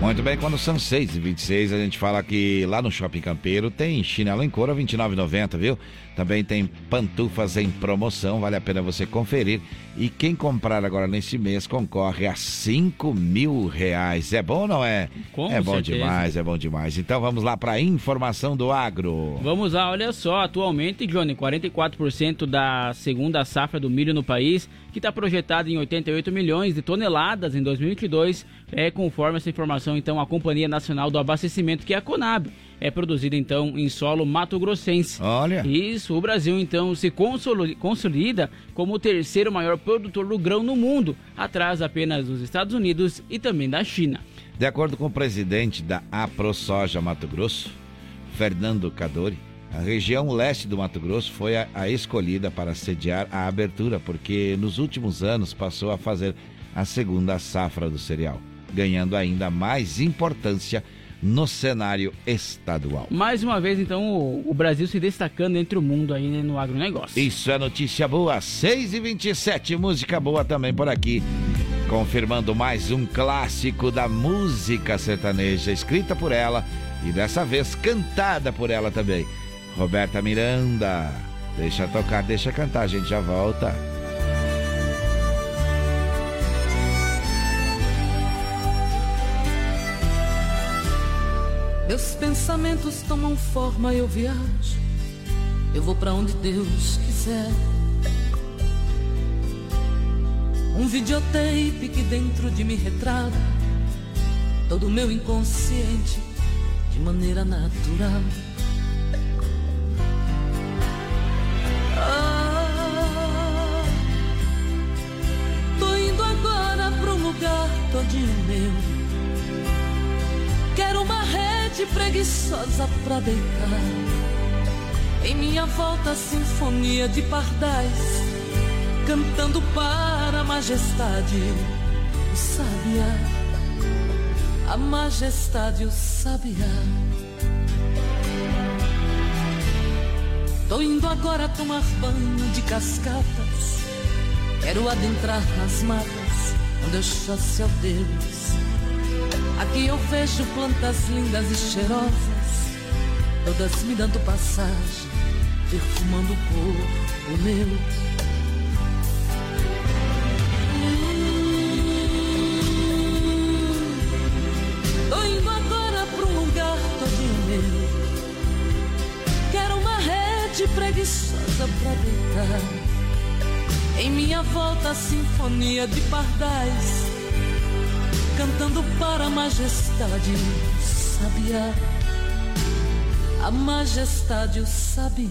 Muito bem, quando são 6 e 26 a gente fala que lá no Shopping Campeiro tem chinelo em couro a R$ 29,90, viu? Também tem pantufas em promoção, vale a pena você conferir. E quem comprar agora nesse mês concorre a 5 mil reais. É bom ou não é? Com é bom certeza. demais, é bom demais. Então vamos lá para informação do agro. Vamos lá, olha só, atualmente, Johnny, 44% da segunda safra do milho no país, que está projetada em 88 milhões de toneladas em 2022, é conforme essa informação, então, a Companhia Nacional do Abastecimento, que é a Conab, é produzida, então, em solo mato-grossense. Olha. Isso, o Brasil, então, se consoli- consolida como o terceiro maior produtor do grão no mundo, atrás apenas dos Estados Unidos e também da China. De acordo com o presidente da AproSoja Mato Grosso, Fernando Cadori, a região leste do Mato Grosso foi a, a escolhida para sediar a abertura, porque nos últimos anos passou a fazer a segunda safra do cereal, ganhando ainda mais importância no cenário estadual. Mais uma vez, então, o, o Brasil se destacando entre o mundo aí né, no agronegócio. Isso é notícia boa, 6 e 27 música boa também por aqui. Confirmando mais um clássico da música sertaneja, escrita por ela e dessa vez cantada por ela também. Roberta Miranda. Deixa tocar, deixa cantar, a gente já volta. Meus pensamentos tomam forma, eu viajo. Eu vou pra onde Deus quiser. Um videotape que dentro de mim retrata todo o meu inconsciente de maneira natural. Ah, tô indo agora pra um lugar todinho meu. Quero uma rede preguiçosa pra deitar. Em minha volta, sinfonia de pardais, cantando para a majestade, o sabiá, a majestade, o sabiá. Tô indo agora tomar banho de cascatas. Quero adentrar nas matas onde eu chasse ao Deus. Aqui eu vejo plantas lindas e cheirosas, todas me dando passagem, perfumando o corpo meu. Tô indo agora pra um lugar todinho meu. Quero uma rede preguiçosa pra deitar. Em minha volta, a sinfonia de pardais, cantando para a majestade, o sabiá. A majestade, o sabiá.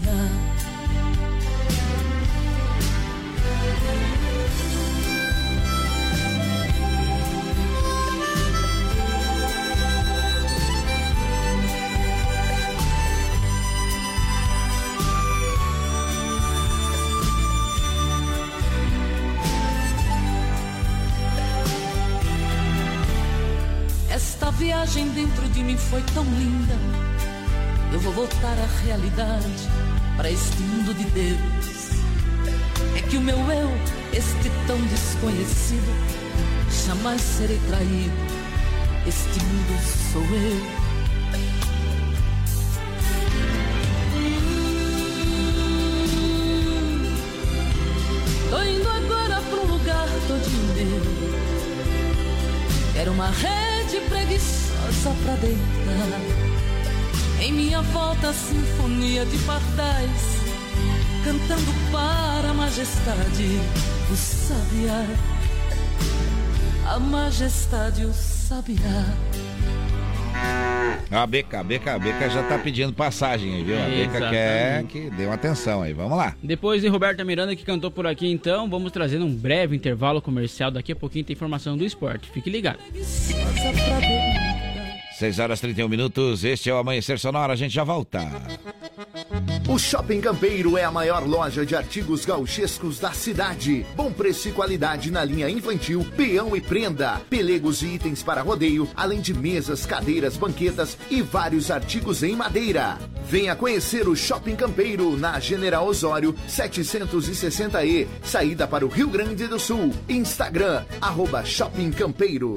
Viagem dentro de mim foi tão linda. Eu vou voltar à realidade, para este mundo de Deus. É que o meu eu, este tão desconhecido, jamais serei traído. Este mundo sou eu. Tô indo agora pra um lugar todinho meu. Quero uma rede pra deitar. Em minha volta, a sinfonia de pardais, cantando para a majestade, o sabiá. A majestade, o sabiá. A Beca, a Beca, a Beca já tá pedindo passagem aí, viu? A Beca quer Exatamente. que dê uma atenção aí. Vamos lá. Depois de Roberta Miranda que cantou por aqui, então, vamos trazer um breve intervalo comercial. Daqui a pouquinho tem informação do esporte. Fique ligado. Preguiçosa pra deitar. 6 horas e 31 minutos. Este é o Amanhecer Sonora. A gente já volta. O Shopping Campeiro é a maior loja de artigos gauchescos da cidade. Bom preço e qualidade na linha infantil, peão e prenda, pelegos e itens para rodeio, além de mesas, cadeiras, banquetas e vários artigos em madeira. Venha conhecer o Shopping Campeiro na General Osório 760E, saída para o Rio Grande do Sul. Instagram, arroba Shopping Campeiro.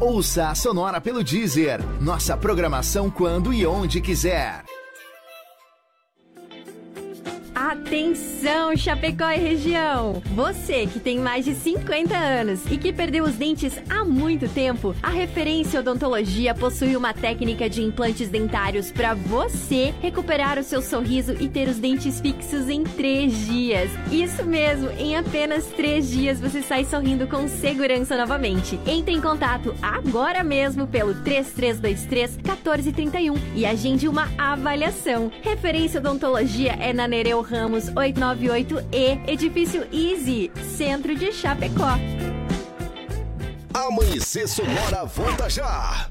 Ouça a Sonora pelo Deezer. Nossa programação quando e onde quiser. Atenção, Chapecó e região! Você que tem mais de 50 anos e que perdeu os dentes há muito tempo, a Referência Odontologia possui uma técnica de implantes dentários para você recuperar o seu sorriso e ter os dentes fixos em três dias. Isso mesmo, em apenas três dias você sai sorrindo com segurança novamente. Entre em contato agora mesmo pelo 3323 1431 e agende uma avaliação. Referência Odontologia é na Nereu Ramos 898E, Edifício Easy, Centro de Chapecó. Amanhecer Sonora volta já.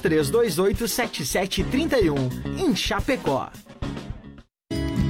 33287731 em Chapecó.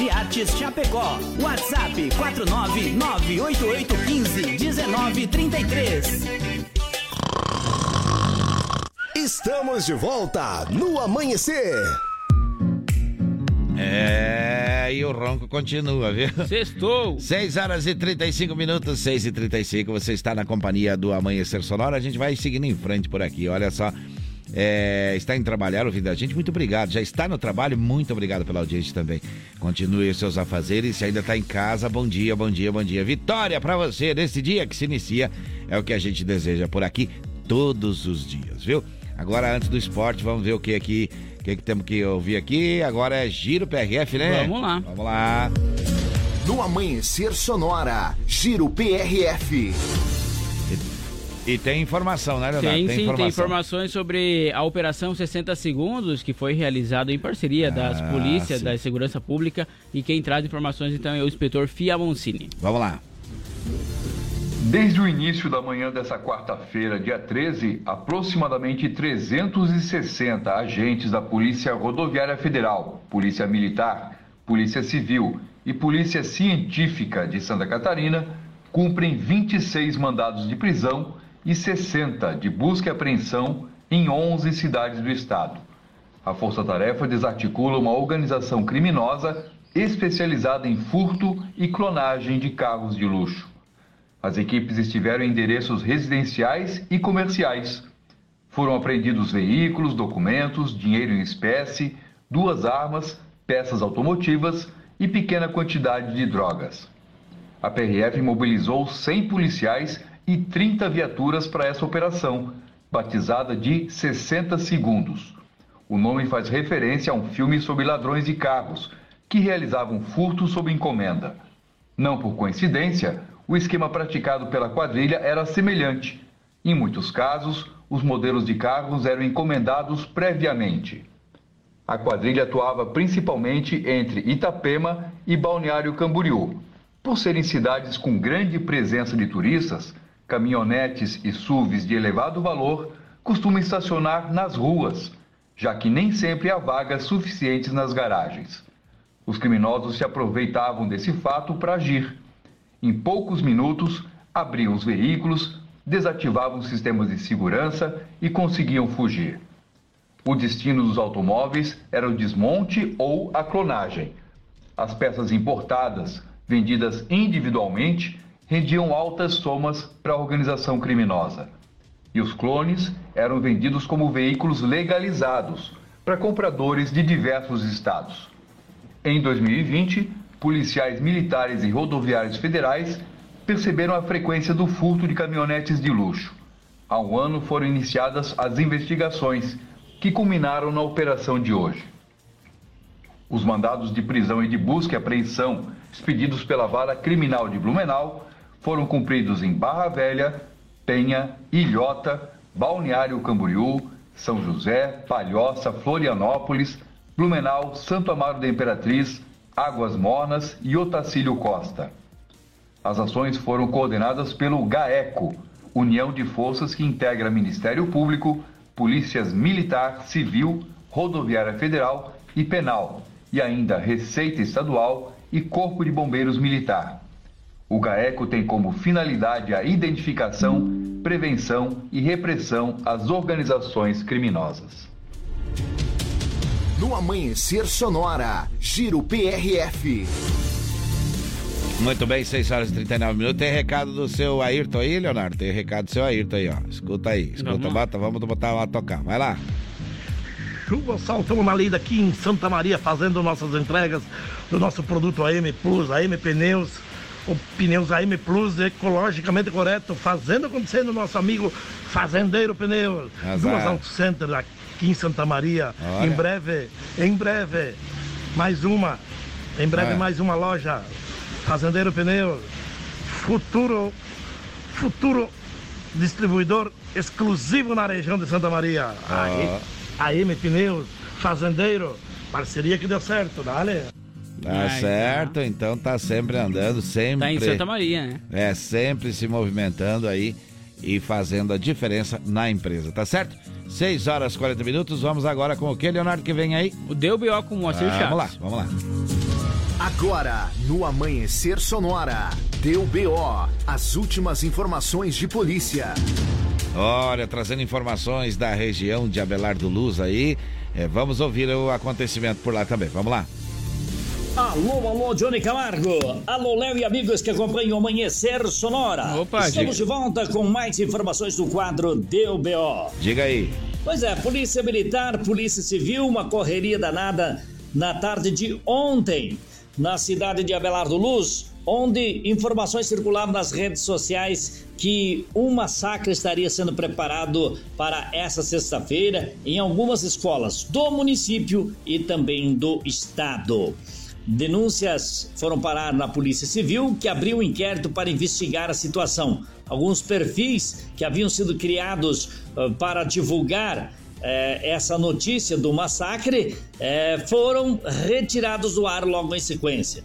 Facas e Artes Chapecó. WhatsApp 49988151933. Estamos de volta no amanhecer. É, e o ronco continua, viu? Sextou! 6 horas e 35 minutos, 6 e 35 você está na companhia do Amanhecer Sonora. A gente vai seguindo em frente por aqui, olha só. É, está em trabalhar ouvindo a gente, muito obrigado. Já está no trabalho, muito obrigado pela audiência também. Continue os seus afazeres. Se ainda está em casa, bom dia, bom dia, bom dia. Vitória para você nesse dia que se inicia. É o que a gente deseja por aqui todos os dias, viu? Agora, antes do esporte, vamos ver o que aqui, o que, que temos que ouvir aqui. Agora é Giro PRF, né? Vamos lá. Vamos lá. No Amanhecer Sonora, Giro PRF. E tem informação, né, Leonardo? Tem, sim, tem informações sobre a Operação 60 Segundos, que foi realizada em parceria das Ah, polícias, sim. da Segurança Pública, e quem traz informações então é o inspetor Fia Moncini. Vamos lá. Desde o início da manhã dessa quarta-feira, dia 13, aproximadamente 360 agentes da Polícia Rodoviária Federal, Polícia Militar, Polícia Civil e Polícia Científica de Santa Catarina cumprem 26 mandados de prisão e 60 de busca e apreensão em 11 cidades do estado. A Força Tarefa desarticula uma organização criminosa especializada em furto e clonagem de carros de luxo. As equipes estiveram em endereços residenciais e comerciais. Foram apreendidos veículos, documentos, dinheiro em espécie, duas armas, peças automotivas e pequena quantidade de drogas. A PRF mobilizou 100 policiais e 30 viaturas para essa operação, batizada de 60 Segundos. O nome faz referência a um filme sobre ladrões de carros que realizavam furtos sob encomenda. Não por coincidência, o esquema praticado pela quadrilha era semelhante. Em muitos casos, os modelos de carros eram encomendados previamente. A quadrilha atuava principalmente entre Itapema e Balneário Camboriú. Por serem cidades com grande presença de turistas, caminhonetes e SUVs de elevado valor costumam estacionar nas ruas, já que nem sempre há vagas suficientes nas garagens. Os criminosos se aproveitavam desse fato para agir. Em poucos minutos, abriam os veículos, desativavam os sistemas de segurança e conseguiam fugir. O destino dos automóveis era o desmonte ou a clonagem. As peças importadas, vendidas individualmente, rendiam altas somas para a organização criminosa. E os clones eram vendidos como veículos legalizados para compradores de diversos estados. Em 2020, policiais militares e rodoviários federais perceberam a frequência do furto de caminhonetes de luxo. Há um ano foram iniciadas as investigações, que culminaram na operação de hoje. Os mandados de prisão e de busca e apreensão expedidos pela Vara Criminal de Blumenau foram cumpridos em Barra Velha, Penha, Ilhota, Balneário Camboriú, São José, Palhoça, Florianópolis, Blumenau, Santo Amaro da Imperatriz, Águas Mornas e Otacílio Costa. As ações foram coordenadas pelo GAECO, União de Forças que integra Ministério Público, Polícias Militar, Civil, Rodoviária Federal e Penal, e ainda Receita Estadual e Corpo de Bombeiros Militar. O GAECO tem como finalidade a identificação, prevenção e repressão às organizações criminosas. No Amanhecer Sonora, Giro PRF. Muito bem, 6 horas e 39 minutos. Tem recado do seu Ayrton aí, Leonardo? Tem recado do seu Ayrton aí, ó. Escuta aí, escuta, Vamos. bota, vamos botar lá tocar. Vai lá. Chuva saltando na lida aqui em Santa Maria, fazendo nossas entregas do nosso produto AM Plus, AM Pneus, o pneus AM Plus ecologicamente correto, fazendo acontecer no nosso amigo Fazendeiro Pneus. Duas Auto Center aqui em Santa Maria. Olha. Em breve, em breve, mais uma. Em breve, É. mais uma loja. Fazendeiro Pneus. Futuro, futuro distribuidor exclusivo na região de Santa Maria. Aí, AM Pneus, Fazendeiro, parceria que deu certo, dale. Tá Ai, certo, então tá sempre andando, sempre. Tá em Santa Maria, né? É, sempre se movimentando aí e fazendo a diferença na empresa, tá certo? 6 horas e 40 minutos, vamos agora com o que, Leonardo, que vem aí? O Deu B.O. com o Moacir Vamos Chaves. lá, vamos lá. Agora, no Amanhecer Sonora, deu BO, as últimas informações de polícia. Olha, trazendo informações da região de Abelardo Luz aí. É, vamos ouvir o acontecimento por lá também. Vamos lá. Alô, alô, Johnny Camargo. Alô, Léo e amigos que acompanham o Amanhecer Sonora. Opa, Estamos diga. de volta com mais informações do quadro Deu BO. Diga aí. Pois é, Polícia Militar, Polícia Civil, uma correria danada na tarde de ontem, na cidade de Abelardo Luz, onde informações circulavam nas redes sociais que um massacre estaria sendo preparado para essa sexta-feira em algumas escolas do município e também do estado. Denúncias foram parar na Polícia Civil, que abriu um inquérito para investigar a situação. Alguns perfis que haviam sido criados ah, para divulgar eh, essa notícia do massacre eh, foram retirados do ar logo em sequência.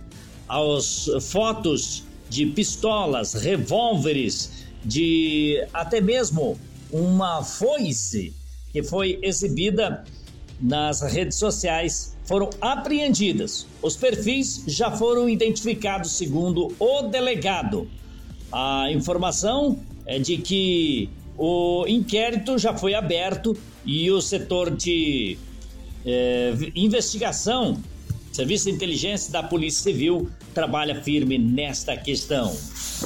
As fotos de pistolas, revólveres, de até mesmo uma foice que foi exibida nas redes sociais foram apreendidas. Os perfis já foram identificados segundo o delegado. A informação é de que o inquérito já foi aberto e o setor de eh, investigação, Serviço de Inteligência da Polícia Civil, trabalha firme nesta questão.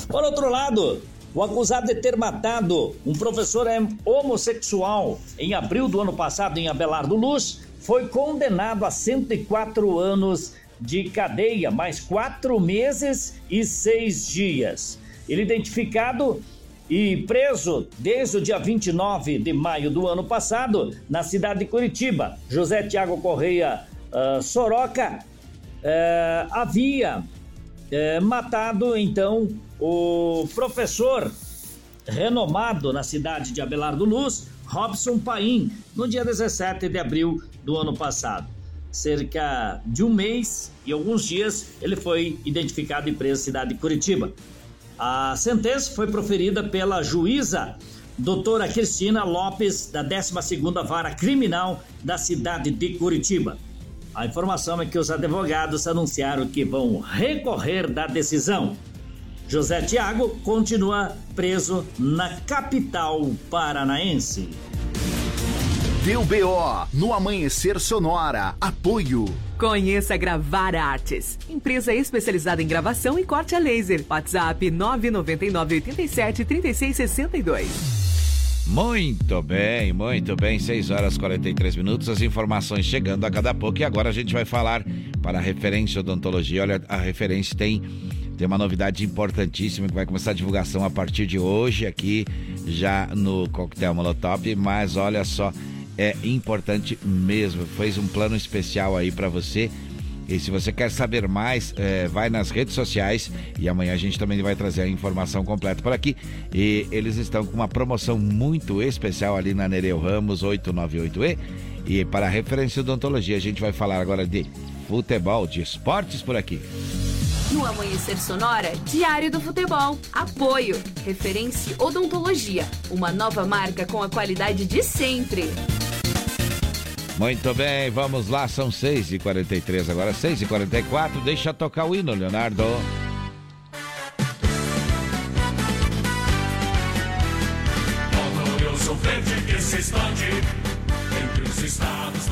Por outro lado, o acusado de ter matado um professor homossexual em abril do ano passado em Abelardo Luz foi condenado a 104 anos de cadeia, mais quatro meses e seis dias. Ele identificado e preso desde o dia 29 de maio do ano passado na cidade de Curitiba. José Tiago Correia ah, Soroca eh, havia eh, matado então o professor renomado na cidade de Abelardo Luz, Robson Paim, no dia 17 de abril do ano passado. Cerca de um mês e alguns dias ele foi identificado e preso na cidade de Curitiba. A sentença foi proferida pela juíza doutora Cristina Lopes, da 12ª Vara Criminal da cidade de Curitiba. A informação é que os advogados anunciaram que vão recorrer da decisão. José Tiago continua preso na capital paranaense. Deu BO, no Amanhecer Sonora, apoio. Conheça Gravar Artes, empresa especializada em gravação e corte a laser. WhatsApp 999 87 36 62. Muito bem, muito bem. 6 horas e 43 minutos. As informações chegando a cada pouco. E agora a gente vai falar para a referência odontologia. Olha, a referência tem, tem uma novidade importantíssima que vai começar a divulgação a partir de hoje aqui, já no Coquetel Molotov. Mas olha só, é importante mesmo. Fez um plano especial aí para você E se você quer saber mais, é, vai nas redes sociais e amanhã a gente também vai trazer a informação completa por aqui. E eles estão com uma promoção muito especial ali na Nereu Ramos 898E. E para referência odontologia, a gente vai falar agora de futebol, de esportes por aqui. No Amanhecer Sonora, Diário do Futebol. Apoio. Referência Odontologia. Uma nova marca com a qualidade de sempre. Muito bem, vamos lá, são 6h43, agora 6h44. Deixa tocar o hino, Leonardo. Glorioso verde que se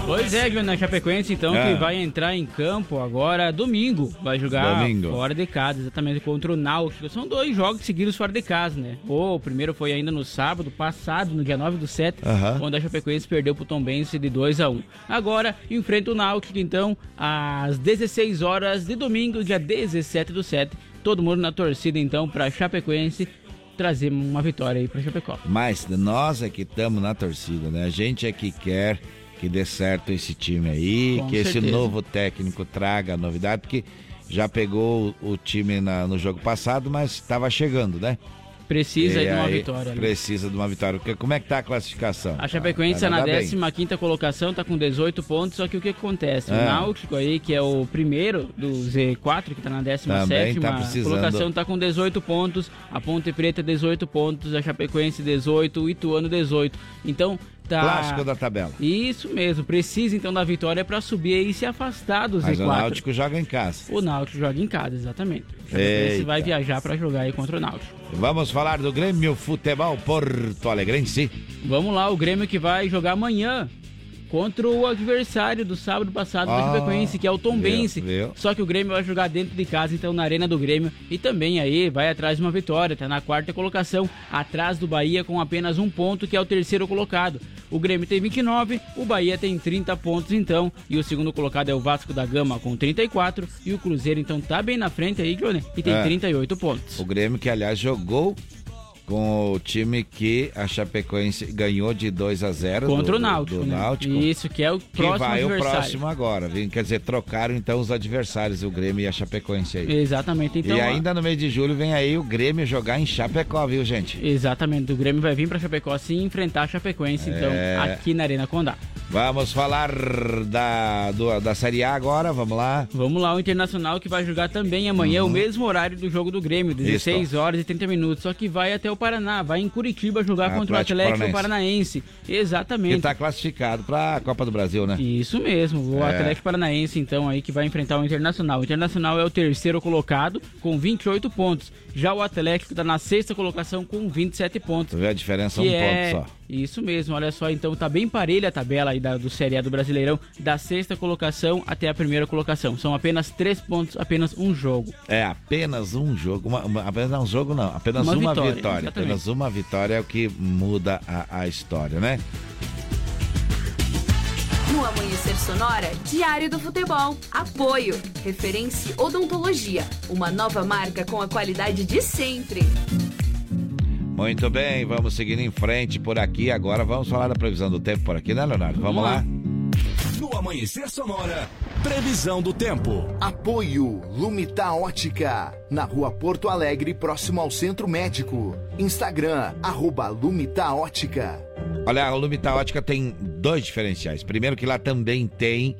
Pois é, Guilherme Chapecoense, então, É. que vai entrar em campo agora domingo. Vai jogar Domingo. fora de casa, exatamente contra o Náutico. São dois jogos seguidos fora de casa, né? O primeiro foi ainda no sábado passado, no dia 9 do 7, Aham. onde a Chapecoense perdeu pro Tombense de 2 a 1 Agora, enfrenta o Náutico, então, às 16 horas de domingo, dia 17 do 7. Todo mundo na torcida, então, pra Chapecoense trazer uma vitória aí pra Chapecó. Mas nós é que estamos na torcida, né? A gente é que quer que dê certo esse time aí, Com que esse certeza. novo técnico traga novidade, porque já pegou o o time na- no jogo passado, mas estava chegando, né? Precisa de uma aí vitória. né? Precisa de uma vitória. Como é que tá a classificação? A Chapecoense Tá está na nada bem. 15 colocação, tá com 18 pontos, só que o que acontece? O É. Náutico aí, que é o primeiro do Z4, que tá na 17 Também tá precisando. colocação, tá com 18 pontos, a Ponte Preta 18 pontos, a Chapecoense 18, o Ituano 18. Então, tá... Clássico da tabela. Isso mesmo, precisa então da vitória para subir e se afastar do Z4. Mas o Náutico joga em casa. O Náutico joga em casa, exatamente. Eita. vai viajar para jogar aí contra o Náutico. Vamos falar do Grêmio Futebol Porto Alegrense. Vamos lá, o Grêmio que vai jogar amanhã contra o adversário do sábado passado Ah, do Chapecoense, que é o Tombense. viu, viu? Só que o Grêmio vai jogar dentro de casa, então na Arena do Grêmio. E também aí vai atrás de uma vitória, tá na quarta colocação, atrás do Bahia com apenas um ponto, que é o terceiro colocado. O Grêmio tem 29, o Bahia tem 30 pontos então, e o segundo colocado é o Vasco da Gama com 34, e o Cruzeiro então tá bem na frente aí, Johnny, e tem É. 38 pontos. O Grêmio que, aliás, jogou com o time que a Chapecoense ganhou de 2 a 0 Contra do, o Náutico, do né? Náutico. Isso, que é o Que próximo vai o próximo agora, viu? quer dizer, trocaram então os adversários, o Grêmio e a Chapecoense aí. Exatamente, então. e ainda no mês de julho vem aí o Grêmio jogar em Chapecó, viu, gente? Exatamente, o Grêmio vai vir pra Chapecó sim enfrentar a Chapecoense, então, É. aqui na Arena Condá. Vamos falar da, do- da Série A agora, vamos lá. Vamos lá, o Internacional que vai jogar também amanhã, o mesmo horário do jogo do Grêmio, 16 horas e 30 minutos, só que vai até o Paraná, vai em Curitiba jogar contra o Atlético Atlético Paranaense. Que Exatamente. está classificado para a Copa do Brasil, né? Isso mesmo, o É. Atlético Paranaense então aí que vai enfrentar o Internacional. O Internacional é o terceiro colocado com 28 pontos. Já o Atlético está na sexta colocação com 27 pontos. Tu vê a diferença, um que é... ponto só. Isso mesmo, olha só, então tá bem parelha a tabela aí da, do Série A do Brasileirão, da sexta colocação até a primeira colocação. São apenas três pontos, apenas um jogo. É apenas um jogo, uma, uma- apenas um jogo não, apenas Uma uma, vitória, vitória. Apenas uma vitória é o que muda a, a história, né? No Amanhecer Sonora, Diário do Futebol. Apoio. Referência Odontologia. Uma nova marca com a qualidade de sempre. Muito bem, vamos seguindo em frente por aqui. Agora vamos falar da previsão do tempo por aqui, né, Leonardo? Vamos, lá. No Amanhecer Sonora, previsão do tempo. Apoio Lumita Ótica, na rua Porto Alegre, próximo ao Centro Médico. Instagram, arroba Lumita Ótica. Olha, a Lumita Ótica tem dois diferenciais. Primeiro que lá também tem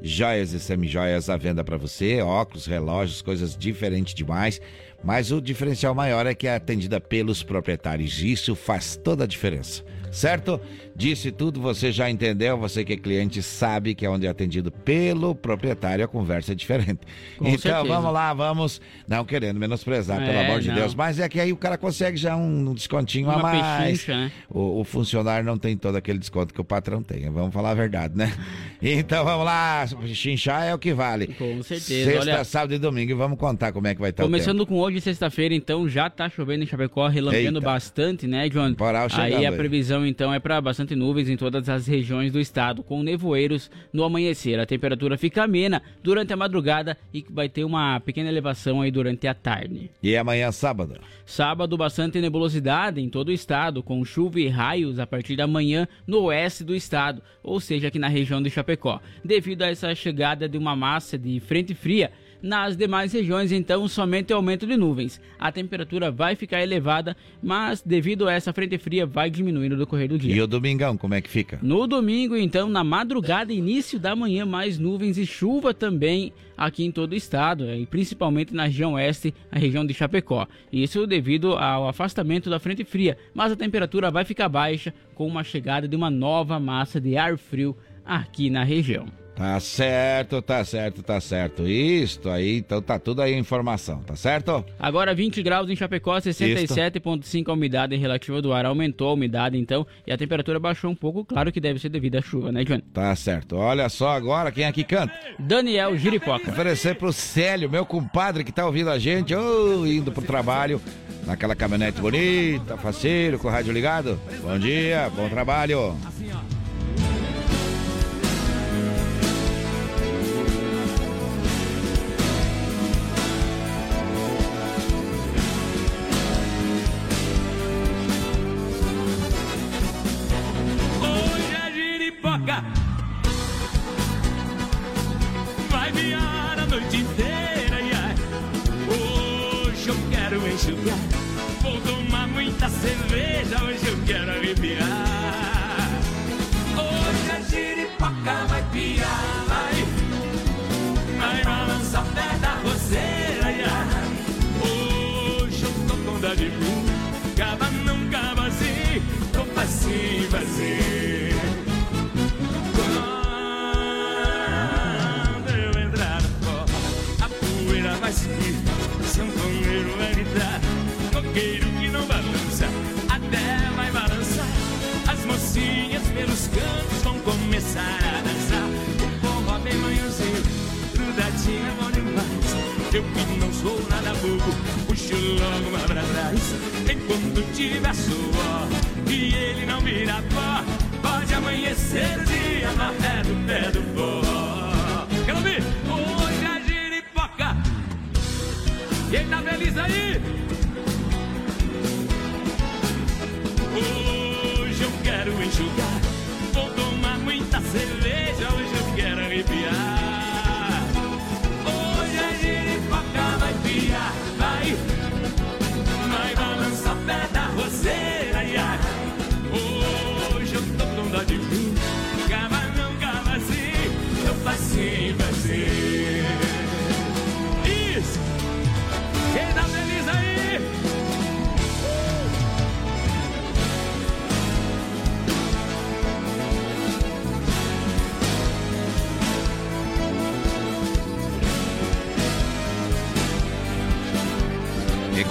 joias e semijoias à venda para você, óculos, relógios, coisas diferentes demais. Mas o diferencial maior é que é atendida pelos proprietários. Isso faz toda a diferença. Certo? Disse tudo, você já entendeu, você que é cliente sabe que é onde é atendido pelo proprietário a conversa é diferente. Com então certeza. vamos lá, vamos, não querendo menosprezar, pelo É, amor de não. Deus, mas é que aí o cara consegue já um descontinho a Uma mais. pechincha, né? O, o funcionário não tem todo aquele desconto que o patrão tem. Vamos falar a verdade, né? Então vamos lá, chinchar é o que vale. Com certeza, Sexta, olha- sábado e domingo e vamos contar como é que vai estar o Começando tempo. com hoje, sexta-feira, então, já tá chovendo em Chapecó, relampando Eita. bastante, né, John? Aí a previsão, então, é para bastante nuvens em todas as regiões do estado, com nevoeiros no amanhecer. A temperatura fica amena durante a madrugada e vai ter uma pequena elevação aí durante a tarde. E amanhã, sábado? Sábado, bastante nebulosidade em todo o estado, com chuva e raios a partir da manhã no oeste do estado, ou seja, aqui na região de Chapecó. Devido a essa chegada de uma massa de frente fria, nas demais regiões, então, somente aumento de nuvens. A temperatura vai ficar elevada, mas devido a essa frente fria, vai diminuindo no decorrer do dia. E o domingão, como é que fica? No domingo, então, na madrugada início da manhã, mais nuvens e chuva também aqui em todo o estado, e principalmente na região oeste, a região de Chapecó. Isso devido ao afastamento da frente fria, mas a temperatura vai ficar baixa com uma chegada de uma nova massa de ar frio aqui na região. Tá certo, tá certo, tá certo. Isto aí, então tá tudo aí a informação, tá certo? Agora 20 graus em Chapecó, 67,5 a umidade relativa do ar. Aumentou a umidade então e a temperatura baixou um pouco. Claro que deve ser devido à chuva, né, John? Tá certo. Olha só agora quem aqui canta. Daniel Giripoca. Oferecer pro Célio, meu compadre que tá ouvindo a gente, ô, indo pro trabalho, naquela caminhonete bonita, faceiro, com o rádio ligado. Bom dia, bom trabalho. Hoje vou tomar muita cerveja. Hoje eu quero arrepiar. Mocinhas pelos cantos vão começar a dançar. O forró bem manhãzinho, grudadinho é bom demais. Eu que não sou nada bobo, puxo logo uma pra trás. Enquanto tiver suor e ele não vira pó, pode amanhecer o dia na pé do pé do forró. Quero ouvir? Hoje a giripoca. Quem tá feliz aí? Quero enxugar,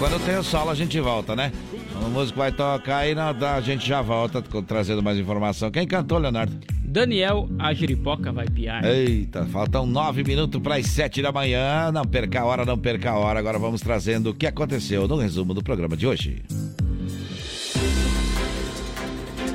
quando tem o solo a gente volta, né? A música vai tocar e na- a gente já volta trazendo mais informação. Quem cantou, Leonardo? Daniel, a giripoca vai piar. Eita, faltam nove minutos para as sete da manhã. Não perca a hora, não perca a hora. Agora vamos trazendo o que aconteceu no resumo do programa de hoje.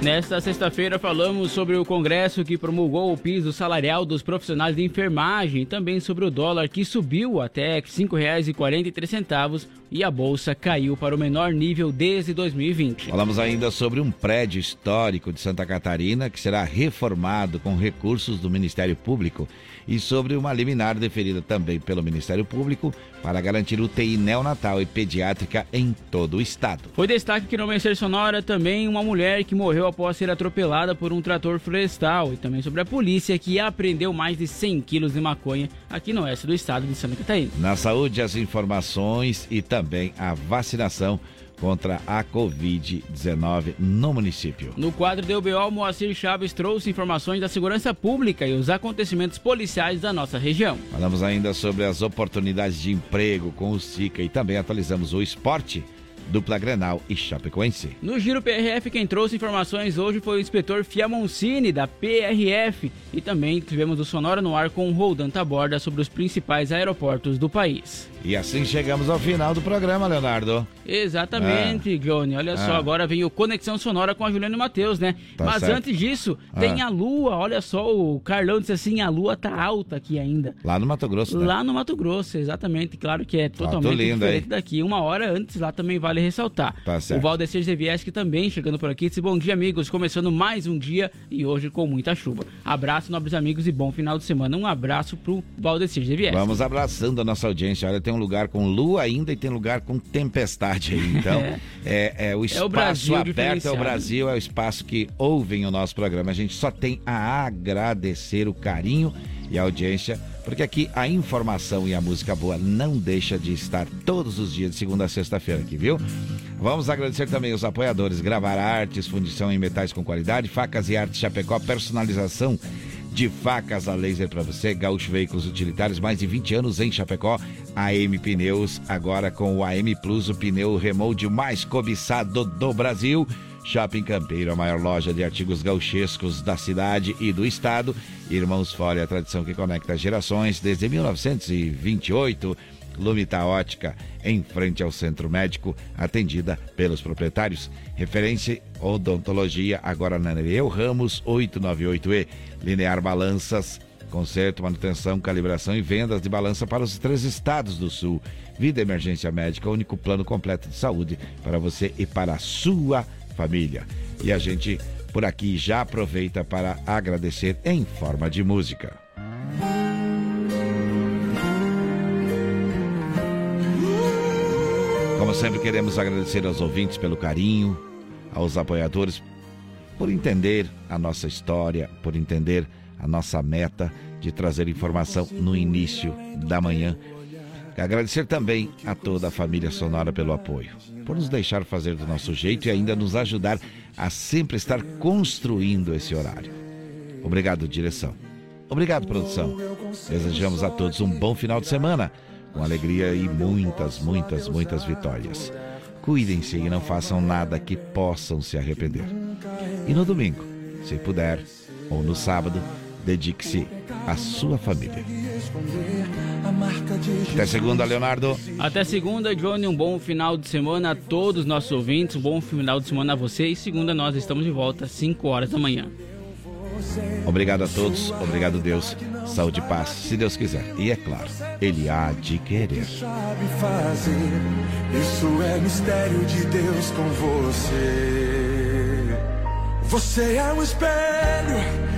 Nesta sexta-feira falamos sobre o Congresso que promulgou o piso salarial dos profissionais de enfermagem também sobre o dólar que subiu até R$ 5,43 e a bolsa caiu para o menor nível desde 2020. Falamos ainda sobre um prédio histórico de Santa Catarina que será reformado com recursos do Ministério Público e sobre uma liminar deferida também pelo Ministério Público para garantir UTI neonatal e pediátrica em todo o estado. Foi destaque que no Amanhecer Sonora também uma mulher que morreu após ser atropelada por um trator florestal e também sobre a polícia que apreendeu mais de 100 quilos de maconha aqui no oeste do estado de Santa Catarina. Na saúde, as informações e também a vacinação contra a Covid-19 no município. No quadro do UBO, Moacir Chaves trouxe informações da segurança pública e os acontecimentos policiais da nossa região. Falamos ainda sobre as oportunidades de emprego com o SICA e também atualizamos o esporte dupla Grenal e Chapecoense. No Giro PRF, quem trouxe informações hoje foi o inspetor Fiamoncini, da PRF. E também tivemos o Sonora no ar com o Roldan Taborda sobre os principais aeroportos do país. E assim chegamos ao final do programa, Leonardo. Exatamente, Ah. Johnny. Olha só, Ah. agora vem o Conexão Sonora com a Juliana e Matheus, né? Tá Mas certo. antes disso, tem Ah. a lua. Olha só, o Carlão disse assim: a lua tá alta aqui ainda. Lá no Mato Grosso, né? Lá no Mato Grosso, exatamente. Claro que é Foto totalmente linda, diferente hein? daqui. Uma hora antes lá também vale ressaltar. Tá. O Valdecir Zevieski também chegando por aqui. Disse bom dia, amigos. Começando mais um dia e hoje com muita chuva. Abraço, nobres amigos, e bom final de semana. Um abraço pro Valdecir Zevieski. Vamos abraçando a nossa audiência. Olha, tem um lugar com lua ainda e tem lugar com tempestade aí. Então, é, é o espaço Brasil aberto, é o. Brasil, é o espaço que ouvem o nosso programa. A gente só tem a agradecer o carinho e a audiência, porque aqui a informação e a música boa não deixa de estar todos os dias, de segunda a sexta-feira aqui, viu? Vamos agradecer também os apoiadores Gravar Artes, fundição em metais com qualidade, facas e artes Chapecó, personalização de facas a laser para você, Gaúcho Veículos Utilitários, mais de 20 anos em Chapecó, AM Pneus, agora com o AM Plus, o pneu remold mais cobiçado do Brasil. Shopping Campeiro, a maior loja de artigos gauchescos da cidade e do estado. Irmãos Fole, a tradição que conecta gerações desde 1928. Lumita Ótica, em frente ao Centro Médico, atendida pelos proprietários. Referência Odontologia, agora na Nereu Ramos 898E. Linear Balanças, conserto, manutenção, calibração e vendas de balança para os três estados do Sul. Vida Emergência Médica, único plano completo de saúde para você e para a sua família. E a gente por aqui já aproveita para agradecer em forma de música. Como sempre, queremos agradecer aos ouvintes pelo carinho, aos apoiadores por entender a nossa história, por entender a nossa meta de trazer informação no início da manhã. Agradecer também a toda a família Sonora pelo apoio, por nos deixar fazer do nosso jeito e ainda nos ajudar a sempre estar construindo esse horário. Obrigado, direção. Obrigado, produção. Desejamos a todos um bom final de semana, com alegria e muitas, muitas, muitas vitórias. Cuidem-se e não façam nada que possam se arrepender. E no domingo, se puder, ou no sábado, dedique-se à sua família. Até segunda, Leonardo. Até segunda, Johnny. Um bom final de semana a todos os nossos ouvintes. Um bom final de semana a você. E segunda, nós estamos de volta às 5 horas da manhã. Obrigado a todos, obrigado Deus, saúde e paz, se Deus quiser. E é claro, Ele há de querer. sabe fazer. Isso é mistério de Deus com você. Você é um espelho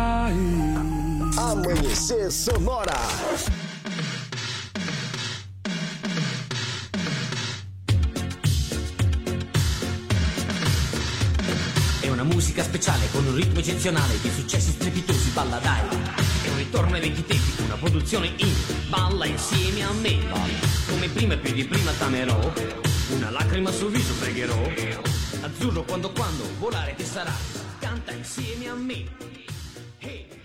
Amanhecer Sonora. È una musica speciale con un ritmo eccezionale di successi strepitosi, balla dai. È un ritorno ai vecchi tempi, una produzione in balla insieme a me. Come prima e più di prima t'amerò, una lacrima sul viso pregherò. Azzurro quando quando volare ti sarà, canta insieme a me. Hey.